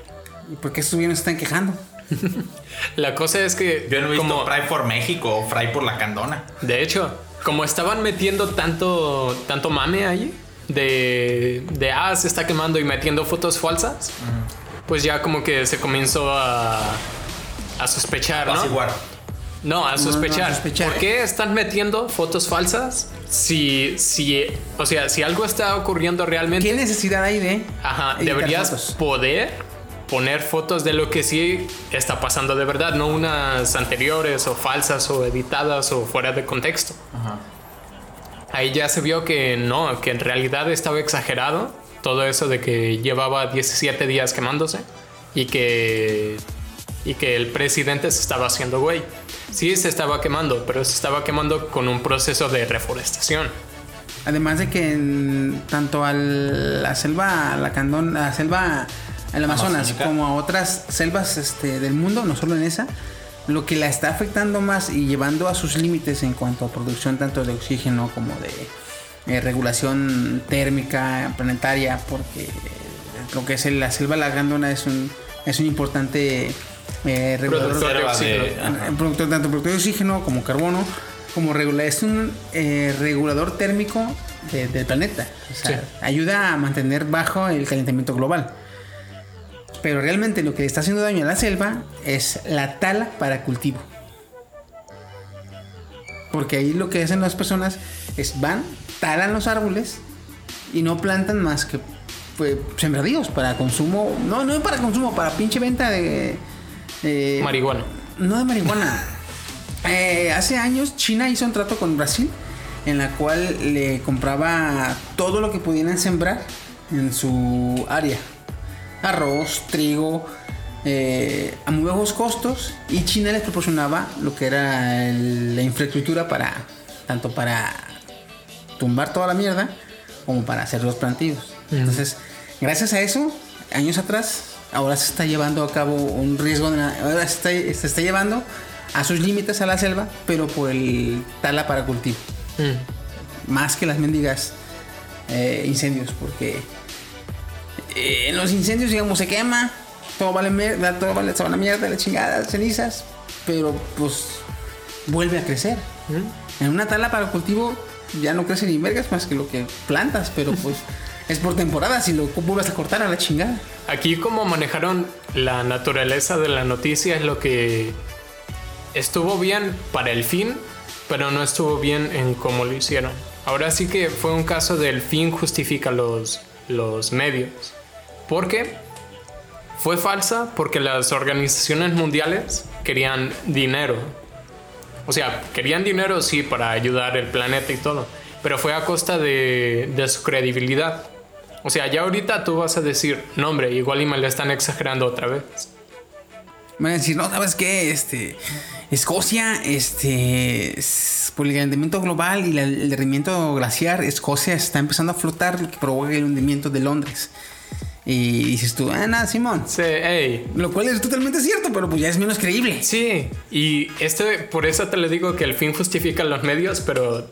¿Y por qué estos se están quejando? La cosa es que Yo no he visto como Fry por México o Fry por la Candona. de hecho, como estaban metiendo tanto tanto mame ahí de de ah, se está quemando y metiendo fotos falsas, pues ya como que se comenzó a a sospechar, ¿no? Apaciguar. No, a sospechar. a sospechar. ¿Por qué están metiendo fotos falsas? Si, si, o sea, si algo está ocurriendo realmente, ¿Qué necesidad hay de ajá, deberías fotos? poder poner fotos de lo que sí está pasando de verdad, no unas anteriores o falsas o editadas o fuera de contexto. Ahí ya se vio que no, que en realidad estaba exagerado todo eso de que llevaba 17 días quemándose y que y que el presidente se estaba haciendo güey. Sí se estaba quemando, pero se estaba quemando con un proceso de reforestación. Además de que en- tanto a la selva, la candón, la selva, el Amazonas, Amazónica. como a otras selvas este, del mundo, no solo en esa, lo que la está afectando más y llevando a sus límites en cuanto a producción tanto de oxígeno como de eh, regulación térmica planetaria, porque lo que es el- la selva lagandona es un, es un importante eh, regulador de de- eh, productor- tanto productor de oxígeno como carbono, como regula, es un eh, regulador térmico de- del planeta. O sea, Sí. ayuda a mantener bajo el calentamiento global. Pero realmente lo que le está haciendo daño a la selva es la tala para cultivo. Porque ahí lo que hacen las personas es van, talan los árboles y no plantan más que pues, sembradíos para consumo. No, no para consumo, para pinche venta de. De- Marihuana. no de marihuana. Eh, hace años China hizo un trato con Brasil en la cual le compraba todo lo que pudieran sembrar en su área. Arroz, trigo, eh, a muy bajos costos y China les proporcionaba lo que era el- la infraestructura para tanto para tumbar toda la mierda como para hacer los plantíos. Entonces, gracias a eso, años atrás, ahora se está llevando a cabo un riesgo, ahora se está, se está llevando a sus límites a la selva, pero por el tala para cultivo, Mm. más que las mendigas eh, incendios, porque eh, en los incendios, digamos, se quema, todo vale mierda, todo vale, se va a la mierda, la chingada, cenizas, pero pues vuelve a crecer. En una tala para cultivo ya no crece ni vergas más que lo que plantas, pero pues es por temporada, si lo vuelves a cortar a la chingada. Aquí como manejaron la naturaleza de la noticia es lo que estuvo bien para el fin, pero no estuvo bien en cómo lo hicieron. Ahora sí que fue un caso del fin justifica los, los medios. ¿Por qué? Fue falsa porque las organizaciones mundiales querían dinero. O sea, querían dinero sí para ayudar el planeta y todo, pero fue a costa de, de su credibilidad. O sea, ya ahorita tú vas a decir, no hombre, igual y me le están exagerando otra vez. Van a decir, no, ¿sabes qué? Este, Escocia, este, es- por el calentamiento global y el derretimiento glaciar, Escocia está empezando a flotar, lo que provoca el hundimiento de Londres. Y dices tú, ah, nada, Simón. Sí, hey, Lo cual es totalmente cierto, pero pues ya es menos creíble. Sí, y este, por eso te le digo que el fin justifica los medios, pero,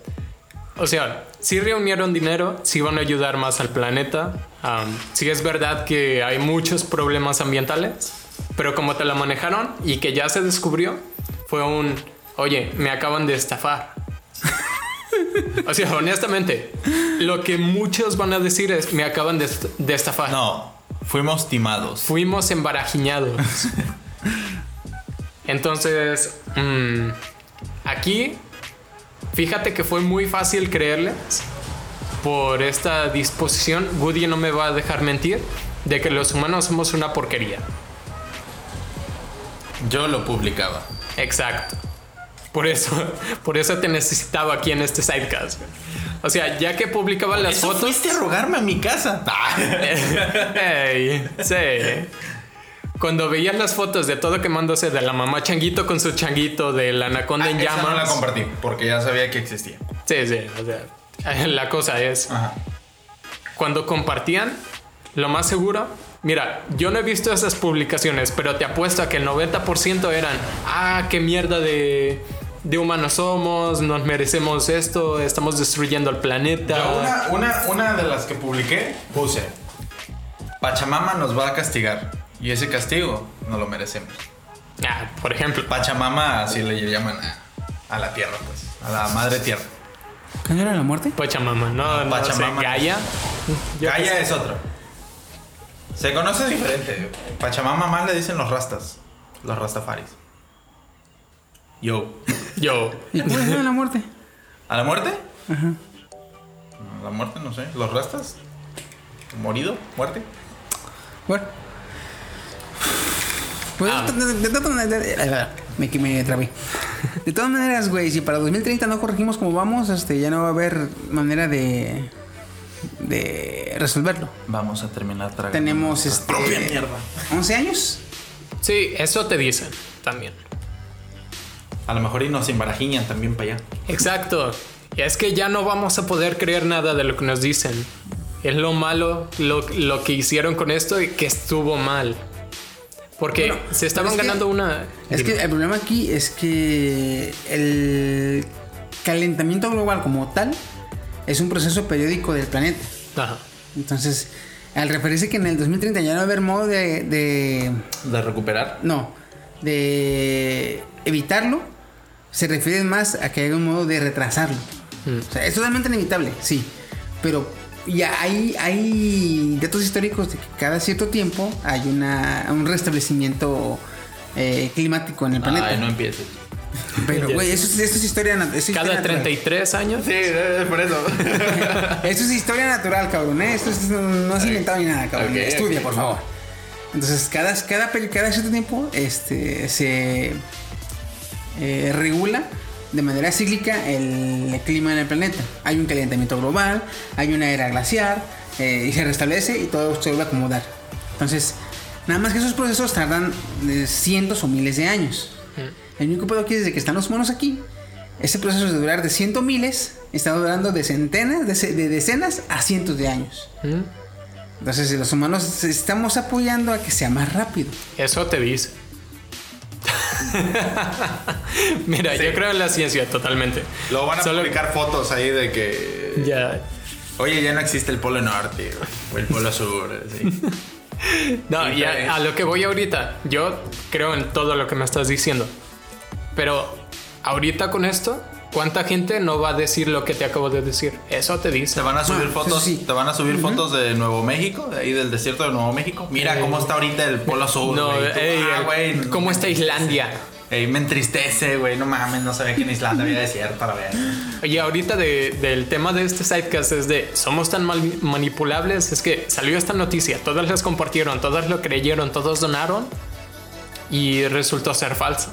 o sea, sí reunieron dinero, sí van a ayudar más al planeta, am, sí es verdad que hay muchos problemas ambientales, pero como te lo manejaron y que ya se descubrió, fue un, oye, me acaban de estafar. o sea, honestamente, lo que muchos van a decir es, me acaban de, est- de estafar. No, fuimos timados. Fuimos embarajiñados. Entonces, mm, aquí, fíjate que fue muy fácil creerles por esta disposición. Woody no me va a dejar mentir de que los humanos somos una porquería. Yo lo publicaba. Exacto. Por eso, por eso te necesitaba aquí en este sidecast. O sea, ya que publicaba las Eso fotos. fuiste a rogarme a mi casa. Ey, sí. Cuando veías las fotos de todo quemándose de la mamá changuito con su changuito, del anaconda en Ah, Esa llamas. no la compartí porque ya sabía que existía. Sí, sí, o sea, la cosa es, Ajá. cuando compartían, lo más seguro, mira, yo no he visto esas publicaciones, pero te apuesto a que el 90% eran, ah, qué mierda de, de humanos somos, nos merecemos esto, estamos destruyendo el planeta. Yo una, una, una de las que publiqué puse Pachamama nos va a castigar y ese castigo no lo merecemos. Ah, por ejemplo, Pachamama así le llaman a, a la tierra, pues, a la madre tierra. ¿Qué era la muerte? Pachamama, no, no Pachamama. sé, Gaia. Gaia es otro. Se conoce diferente. Pachamama más le dicen los rastas, los rastafaris. Yo. Yo, ¿Y cuál era la muerte? ¿A la muerte? A la muerte, no sé. ¿Los rastas? ¿Morido? ¿Muerte? Bueno. Pues Ah. de, de- de todas maneras, me, me trabé. De todas maneras, güey, si para 2030 no corregimos como vamos, este, ya no va a haber manera de de resolverlo. Vamos a terminar tragando. Tenemos este propia mierda. 11 años. sí, eso te dicen también. A lo mejor y nos embarajiñan también para allá. Exacto. Es que ya no vamos a poder creer nada de lo que nos dicen. Es lo malo, lo, lo que hicieron con esto y que estuvo mal. Porque Bueno, se estaban que- ganando una... Es que el problema aquí es que el calentamiento global como tal es un proceso periódico del planeta. Ajá. Entonces, al referirse que en el 2030 ya no va a haber modo de, de ¿De recuperar? no, de evitarlo, se refiere más a que haya un modo de retrasarlo. O sea, es totalmente inevitable, sí. Pero ya hay, hay datos históricos de que cada cierto tiempo hay una, un restablecimiento eh, climático en el planeta. Ay, no empieces. Pero, güey, eso, es- esto es historia, nat- es historia Cada natural. 33 años. Sí, es por eso. Esto es historia natural, cabrón, ¿eh? Esto es- no, has inventado ni nada, cabrón. Estudia, por favor. Entonces, cada, cada, peri- cada cierto tiempo este, se eh, regula de manera cíclica el clima en el planeta. Hay un calentamiento global, hay una era glaciar, eh, y se restablece y todo se vuelve a acomodar. Entonces, nada más que esos procesos tardan eh, cientos o miles de años. El único pedo aquí es de que están los monos aquí. Ese proceso de durar de cientos miles está durando de centenas, de, de decenas a cientos de años. Mm, Entonces, los humanos estamos apoyando a que sea más rápido. Eso te dice. Mira, yo creo en la ciencia totalmente. Luego van a Solo- publicar fotos ahí de que. Ya. Oye, ya no existe el polo norte o el polo sur. así. No, y a, a lo que voy ahorita, yo creo en todo lo que me estás diciendo. Pero ahorita con esto, ¿cuánta gente no va a decir lo que te acabo de decir? Eso te dice. Te van a subir Ah, fotos, sí. te van a subir fotos de Nuevo México, de ahí del desierto de Nuevo México. Mira Eh, cómo está ahorita el polo sur. No, güey. Tú, ey, ah, ¿cómo está Islandia? Ey, me entristece, güey. No mames, no sabía que en Islandia había desierto para ver. Oye, ahorita de- del tema de este sidecast es de somos tan mal- manipulables. Es que salió esta noticia, todas las compartieron, todas lo creyeron, todos donaron y resultó ser falso.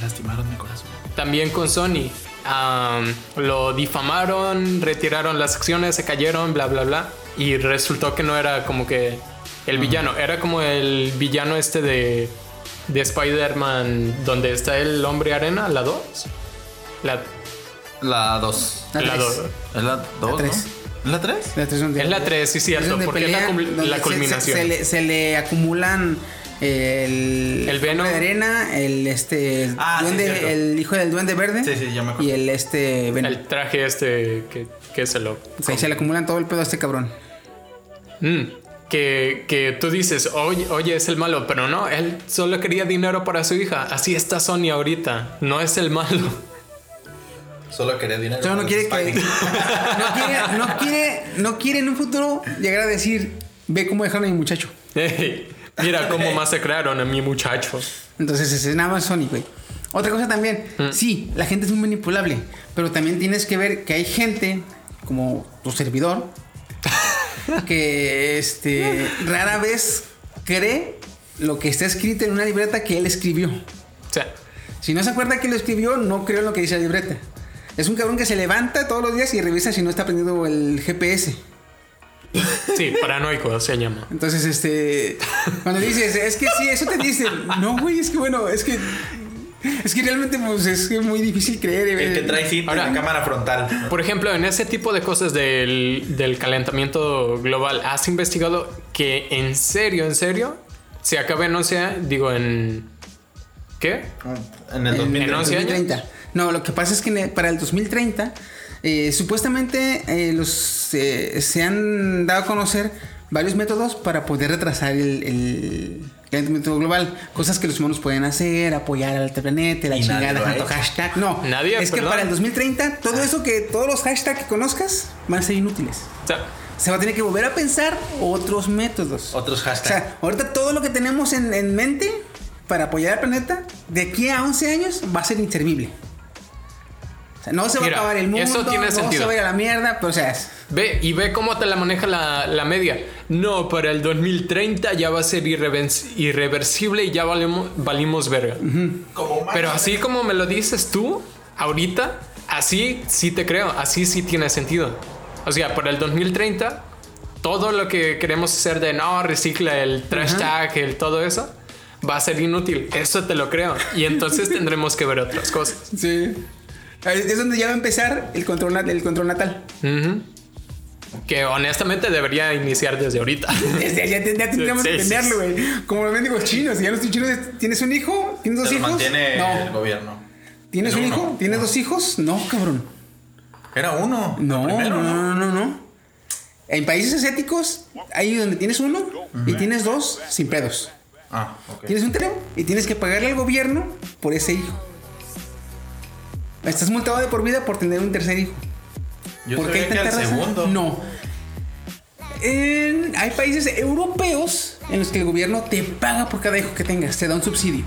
Lastimaron mi corazón. También con Sony. Am, lo difamaron, retiraron las acciones, se cayeron, bla, bla, bla. Y resultó que no era como que el villano, era como el villano este de, de Spider-Man, donde está el hombre arena, la 2. La, La 2. La la tres. 2. ¿Es la 2? tres. ¿Es la 3? La tres donde- Es la 3, sí, cierto, porque es la, la se- culminación. Se, se le, se le acumulan el, El Venom. de arena, el este el Ah, duende, el hijo del duende verde Sí, sí, ya me acuerdo. y el este Venom. El traje este que, que se lo... O sea, y se le acumulan todo el pedo a este cabrón. Mm, que, que tú dices, oye, oye, es el malo, pero no, él solo quería dinero para su hija. Así está Sony ahorita, no es el malo. Solo quería dinero. Solo no quiere que no quiere, no quiere, no quiere en un futuro llegar a decir, ve cómo dejaron a mi muchacho. Ey, mira cómo masacraron a mi muchacho. Entonces es nada más Sony, güey. Otra cosa también, Mm. sí, la gente es muy manipulable, pero también tienes que ver que hay gente como tu servidor que este rara vez cree lo que está escrito en una libreta que él escribió. O sea, Si no se acuerda que lo escribió, no creo en lo que dice la libreta. Es un cabrón que se levanta todos los días y revisa si no está prendido el GPS. sí, paranoico se llama. Entonces, este. Cuando dices, es que sí, eso te dice. No, güey, es que bueno, es que. Es que realmente, pues, es muy difícil creer. eh, El que trae cita Ahora- en la cámara frontal. Por ejemplo, en ese tipo de cosas del, del calentamiento global, ¿has investigado que en serio, en serio, se acabe, no sé, digo, en... ¿Qué? En el en 2000. en 11 años. 2030. No, lo que pasa es que en el- para el 2030, eh, supuestamente eh, los, eh, se han dado a conocer varios métodos para poder retrasar el, el calentamiento global. Cosas que los humanos pueden hacer, apoyar al planeta, la Y chingada, tanto hashtag. No, Nadie, es que para el 2030, todo eso que todos los hashtags que conozcas van a ser inútiles. O sea, Se va a tener que volver a pensar otros métodos. Otros O hashtags. sea, ahorita todo lo que tenemos en, en mente para apoyar al planeta, de aquí a 11 años va a ser inservible. O sea, no se va Mira, a acabar el mundo, eso tiene no sentido. se va a ir a la mierda, pero o sea, es- ve y ve cómo te la maneja la, la media. No, para el 2030 ya va a ser irreversible y ya valimos, valimos verga. Como Pero así como me lo dices tú, ahorita, así sí te creo, así sí tiene sentido. O sea, para el 2030, todo lo que queremos hacer de no, recicla el trash tag, el todo eso, va a ser inútil. Eso te lo creo. Y entonces tendremos que ver otras cosas. sí. Es donde ya va a empezar el control, nat- el control natal. Que honestamente debería iniciar desde ahorita. Desde ya, ya tendríamos Sí, que sí, entenderlo, güey. Como los mendigos chinos. Ya los chinos, ¿tienes un hijo? ¿Tienes dos lo hijos? mantiene el No. gobierno. ¿Tienes Era un hijo? ¿Tienes dos hijos? No, cabrón. Era uno. No, Primero, no, no, no, no. En países asiáticos, ahí donde tienes uno y tienes dos sin pedos. Ah, ok. Tienes un terreno y tienes que pagarle al gobierno por ese hijo. Estás multado de por vida por tener un tercer hijo. Yo ¿Por qué que raza? segundo. No. En- hay países europeos en los que el gobierno te paga por cada hijo que tengas, te da un subsidio.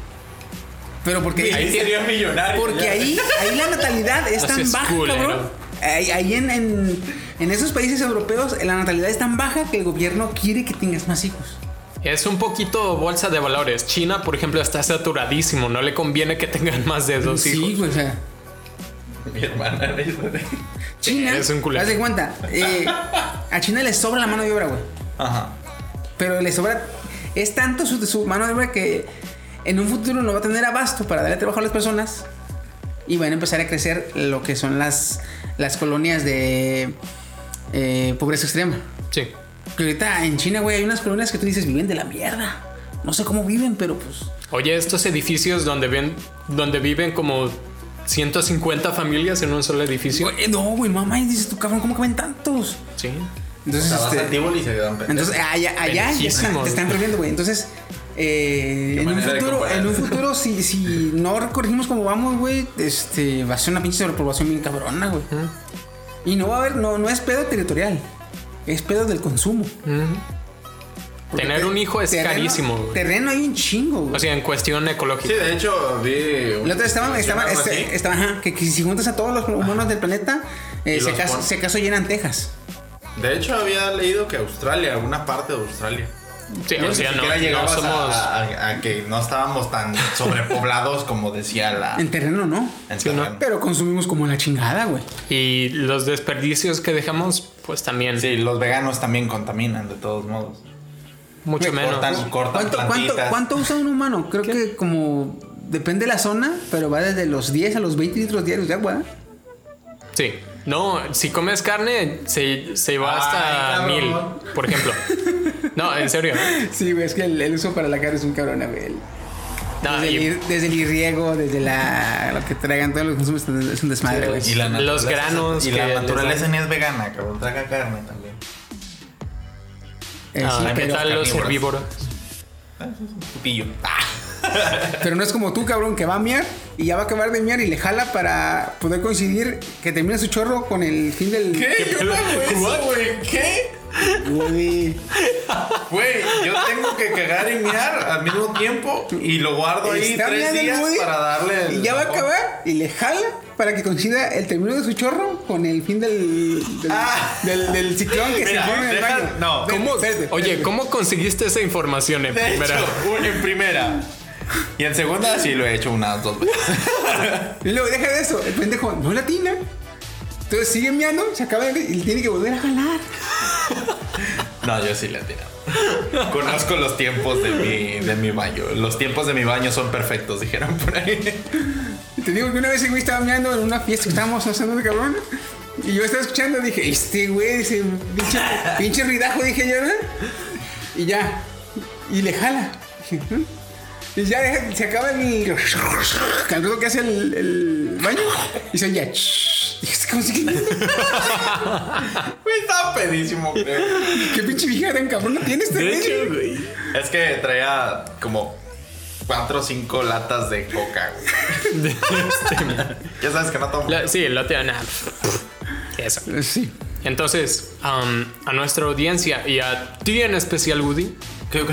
Pero porque Ahí sería millonario. Porque ahí, ahí la natalidad es Así tan es baja, culero. cabrón. Ahí, ahí en, en, en esos países europeos la natalidad es tan baja que el gobierno quiere que tengas más hijos. Es un poquito bolsa de valores. China, por ejemplo, está saturadísimo. No le conviene que tengan más de dos sí, hijos. güey, o sea, Mi hermana dice. China, es un culero. haz de cuenta, eh, a China le sobra la mano de obra, güey. Ajá. Pero le sobra, es tanto su, su mano de obra que en un futuro no va a tener abasto para darle trabajo a las personas y van a empezar a crecer lo que son las, las colonias de eh, pobreza extrema. Sí. Que ahorita en China, güey, hay unas colonias que tú dices viven de la mierda. No sé cómo viven, pero pues. Oye, estos edificios donde ven, donde viven como 150 familias en un solo edificio. Güey, no, güey, mamá, dices tú, cabrón, ¿cómo caben tantos? Sí. Entonces, O sea, vas este, a Tívoli y se quedan pendejos. entonces allá, allá ya están, Pendejísimos. te están prohibiendo, güey. Entonces, eh, en, un futuro, en un futuro, si, si no corregimos como vamos, güey, este, va a ser una pinche sobrepoblación bien cabrona, güey. Y no va a haber, no, no es pedo territorial, es pedo del consumo. Tener te- un hijo es terreno- carísimo, güey. Terreno hay un chingo, güey. O sea, en cuestión Sí, ecológica. de hecho, vi. El otro estaban, estaban, este, así. estaban, ajá, que, que si juntas a todos los humanos del planeta, eh, se, caso, se caso llenan Texas. De hecho, había leído que Australia, alguna parte de Australia. Sí, o sea, no, no a- somos. a, a que no estábamos tan sobrepoblados como decía la. En terreno no. en Sí, ¿no? terreno. Pero consumimos como la chingada, güey. Y los desperdicios que dejamos, pues también. Sí, los veganos también contaminan de todos modos. Mucho menos. Cortan, cortan ¿Cuánto, cuánto, plantitas. cuánto usa un humano? Creo que como depende de la zona, pero va desde los 10 a los 20 litros diarios de agua. Sí. No, si comes carne, se, se va hasta Ay, mil, por ejemplo. No, en serio. Sí, güey, es que el, el uso para la carne es un cabrón, güey. El- No, desde, el, y desde el irriego, desde la, lo que traigan todos los consumos, es un desmadre, güey. Y la Los granos Y que la naturaleza ni es vegana, cabrón. Traga carne también. Eh, Ah, sí, ¿qué pero, tal los carnívoros. herbívoros? Ah, un putillo. pero no es como tú, cabrón, que va a miar y ya va a acabar de miar y le jala para poder coincidir que termine su chorro con el fin del. ¿Qué? Eso, güey. ¿Qué? Güey. Güey, yo tengo que cagar y miar al mismo tiempo y lo guardo ahí Está tres días Woody para darle. el Y ya va a acabar y le jala para que coincida el término de su chorro con el fin del, del, Ah. del- del ciclón que Mira, se forma en el baño. no. ¿Cómo, espérate, oye, espérate. ¿cómo conseguiste esa información en De primera? hecho, un- en primera. Y en segunda sí lo he hecho unas dos veces. Y luego deja de eso, el pendejo no latina. Entonces sigue miando, se acaba de, y tiene que volver a jalar. No, yo sí le he tirado. Conozco los tiempos de mi, de mi baño. Los tiempos de mi baño son perfectos, dijeron por ahí. Te digo que una vez el güey estaba meando en una fiesta que estábamos haciendo de cabrón. Y yo estaba escuchando, dije, este güey, ese pinche, pinche ridajo, dije yo, ¿no? Y ya. Y le jala. "¿Mm?". Y ya deja- se acaba el. El ruido que hace el, el baño. Y se oye. Dije, "¿Este ¿cómo sigue? Güey, estaba pedísimo, creo. ¿Qué pinche vieja tan cabrón no tiene este De hecho, güey. Es que traía como cuatro o cinco latas de coca, güey. Ya sabes que no tomo. La- sí, lo te nada. Eso. Sí. Entonces, am, a nuestra audiencia y a ti en especial, Woody, que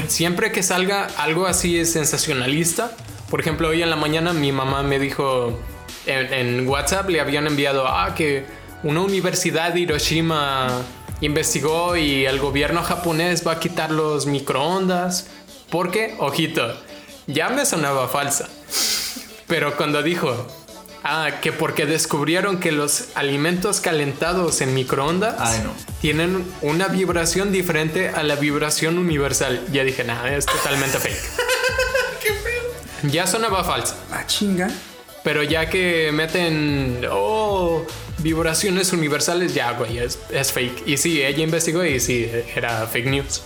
siempre que salga algo así sensacionalista, por ejemplo, hoy en la mañana mi mamá me dijo en, en WhatsApp le habían enviado ah, que una universidad de Hiroshima investigó y el gobierno japonés va a quitar los microondas. Porque, ojito, ya me sonaba falsa. Pero cuando dijo, ah, que porque descubrieron que los alimentos calentados en microondas Ay, no. tienen una vibración diferente a la vibración universal, ya dije, nada, es totalmente fake. Ya sonaba falsa, Ah, chinga. pero ya que meten, oh, vibraciones universales, ya, güey, es, es fake. Y sí, ella investigó y sí, era fake news.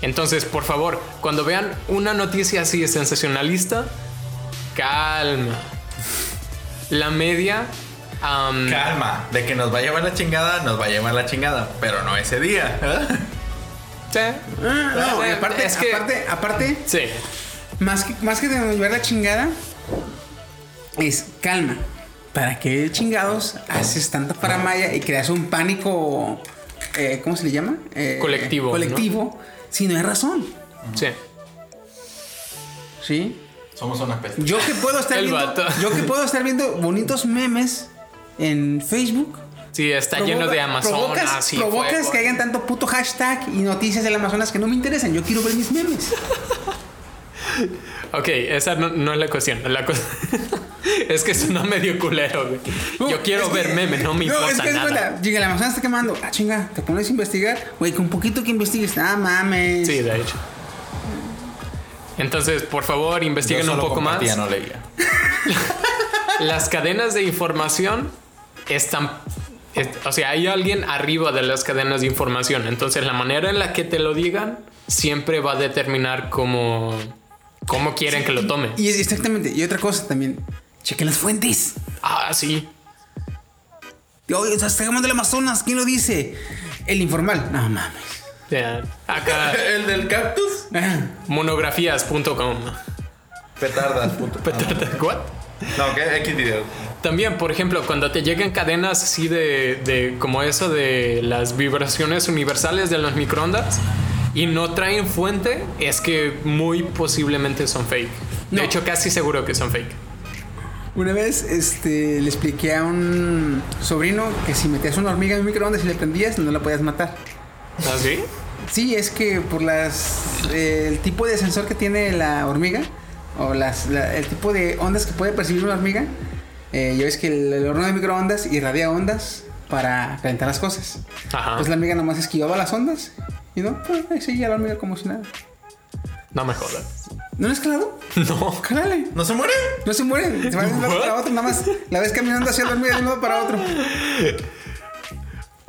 Entonces, por favor, cuando vean una noticia así sensacionalista, calma. La media... Calma, de que nos va a llevar la chingada, nos va a llevar la chingada, pero no ese día. ¿eh? sí. Ah, no, aparte, es que- aparte, aparte, Sí. más que, más que de llevar la chingada, es calma. ¿Para qué chingados haces tanta paramaya y creas un pánico, eh, ¿cómo se le llama? Eh, Colectivo, Colectivo, si no hay razón. Sí. ¿Sí? Somos una peste. Yo que puedo estar El viendo, vato. yo que puedo estar viendo bonitos memes en Facebook. Sí, está lleno de Amazonas. Provocas, y provocas fuego. que hayan tanto puto hashtag y noticias del Amazonas que no me interesan. Yo quiero ver mis memes. Ok, esa no, no es la cuestión. La cosa es que suena medio culero, güey. Yo quiero es ver que- memes, no me No, importa es que es nada. cuenta, llega el Amazonas está quemando. Ah, chinga, te pones a investigar. Güey, con poquito que investigues. Ah, mames. Sí, de hecho. Entonces, por favor, Yo investiguen un poco más. no leía. Las cadenas de información están. es- o sea, hay alguien arriba de las cadenas de información. Entonces, la manera en la que te lo digan siempre va a determinar cómo, cómo quieren que lo tomen. Y exactamente. Y otra cosa también. Chequen las fuentes. Ah, sí. Oye, o sea, está quemando el Amazonas. ¿Quién lo dice? El informal. No mames. Ya, Acá, El del cactus. Monografías.com. Petardas, puto. ¿What? No, que X video. También, por ejemplo, cuando te llegan cadenas así de, de como eso de las vibraciones universales de los microondas y no traen fuente, es que muy posiblemente son fake. De No. hecho, casi seguro que son fake. Una vez este, le expliqué a un sobrino que si metías una hormiga en un microondas y le prendías, no la podías matar. ¿Así? Sí, es que por las eh, el tipo de sensor que tiene la hormiga o las, la- el tipo de ondas que puede percibir una hormiga, eh, ya ves que el, el horno de microondas irradia ondas para calentar las cosas. Ajá. Pues la hormiga nomás esquivaba las ondas y no, pues ahí seguía la hormiga como si nada. No me jodas. ¿No lo has calado? No. Cálale. ¿No se muere? No se muere, se va de un lado para otro, nada más la ves caminando hacia la hormiga de un lado para otro.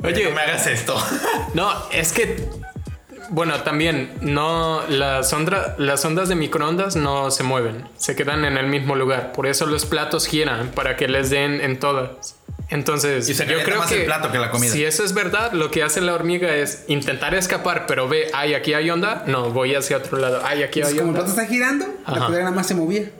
Oye, no me hagas esto. no, es que. Bueno, también no las ondas, las ondas de microondas no se mueven, se quedan en el mismo lugar. Por eso los platos giran para que les den en todas. Entonces, Y se yo creo más que el plato que la comida. si eso es verdad, lo que hace la hormiga es intentar escapar, pero ve, ay, aquí hay onda, no, voy hacia otro lado. Ay, aquí Entonces, hay como el onda. plato está girando, la Ajá. cudera nada más se movía.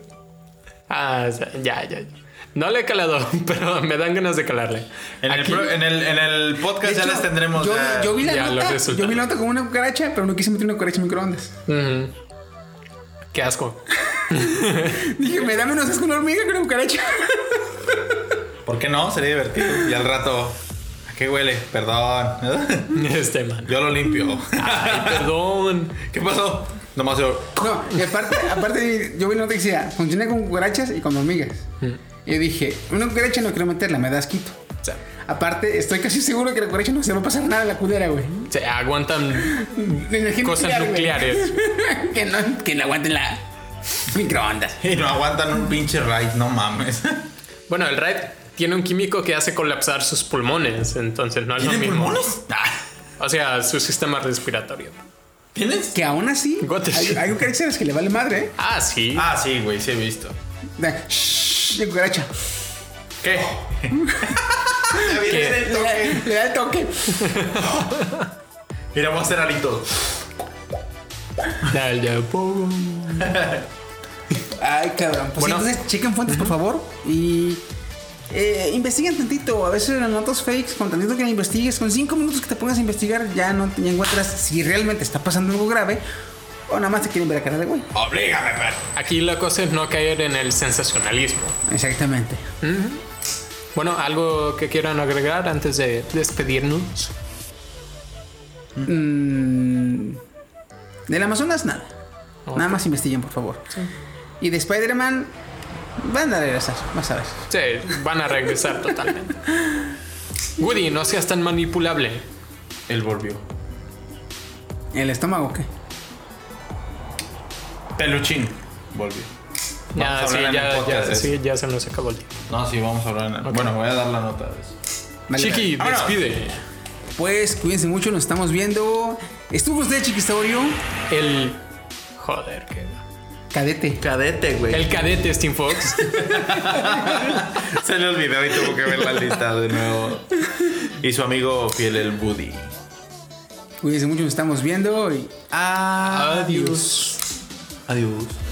Ah, ya, ya. ya. No le he calado, pero me dan ganas de calarle. En el, Aquí- pro- en el, en el podcast ya les tendremos. Yo, ya- yo vi la ya nota, yo vi la nota con una cucaracha, pero no quise meter una cucaracha en microondas. Ujú. Qué asco. Dije, me da menos asco una hormiga que una cucaracha. ¿Por qué no? Sería divertido. Y al rato. ¿A qué huele? Perdón. Este man. Yo lo limpio. Ay, perdón. ¿Qué pasó? Nomás yo. No, y aparte, aparte yo vi la nota que decía, funciona con cucarachas y con hormigas. Y yo dije, una cucaracha no quiero meterla, me da asquito. O sea, Aparte, estoy casi seguro que la cucaracha no se va a pasar nada a la culera, güey. se aguantan cosas nucleares. que, no, que no aguanten la microondas. Y no aguantan un pinche raid, no mames. Bueno, el Raid tiene un químico que hace colapsar sus pulmones, entonces no es lo ¿Tiene mismo. pulmones? Ah, O sea, su sistema respiratorio. ¿Tienes? Que aún así, hay, hay cucarachas que le vale madre, ¿eh? Ah, sí. Ah, sí, güey, sí he visto. Shh, de cucaracha. ¿Qué? ¿Qué? Le da, le da el toque. Mira, vamos a hacer alitos. Ya, ya, Ay, cabrón. Pues Bueno. sí, entonces chequen fuentes, por favor. Y eh, investiguen tantito. A veces en notas fakes, con tantito que la investigues, con cinco minutos que te pongas a investigar, ya no ya encuentras si realmente está pasando algo grave o nada más te quieren ver la cara de güey. Oblígame, perro. Aquí la cosa es no caer en el sensacionalismo. Exactamente. Bueno, algo que quieran agregar antes de despedirnos. Mm, del Amazonas, nada. Nada más investiguen, por favor. Y de Spider-Man, van a regresar, vas a ver. Sí, van a regresar totalmente. Woody, no seas tan manipulable. Él volvió. ¿El estómago qué? Peluchín. Volvió. Ya, Vamos a sí, hablar en ya, ya, sí, ya se nos acabó el tiempo. No, sí, vamos a hablar en el... Bueno, voy a dar la nota de eso. Vale, Chiqui, vale. despide. Pues cuídense mucho, nos estamos viendo. Estuvo usted, Chiquistaurio. El. Joder, qué. Cadete. Cadete, güey. El cadete Steam Fox. Se le olvidó y tuvo que ver la lista de nuevo. Y su amigo fiel, el Woody. Cuídense mucho, nos estamos viendo y adiós. Adiós. Adiós.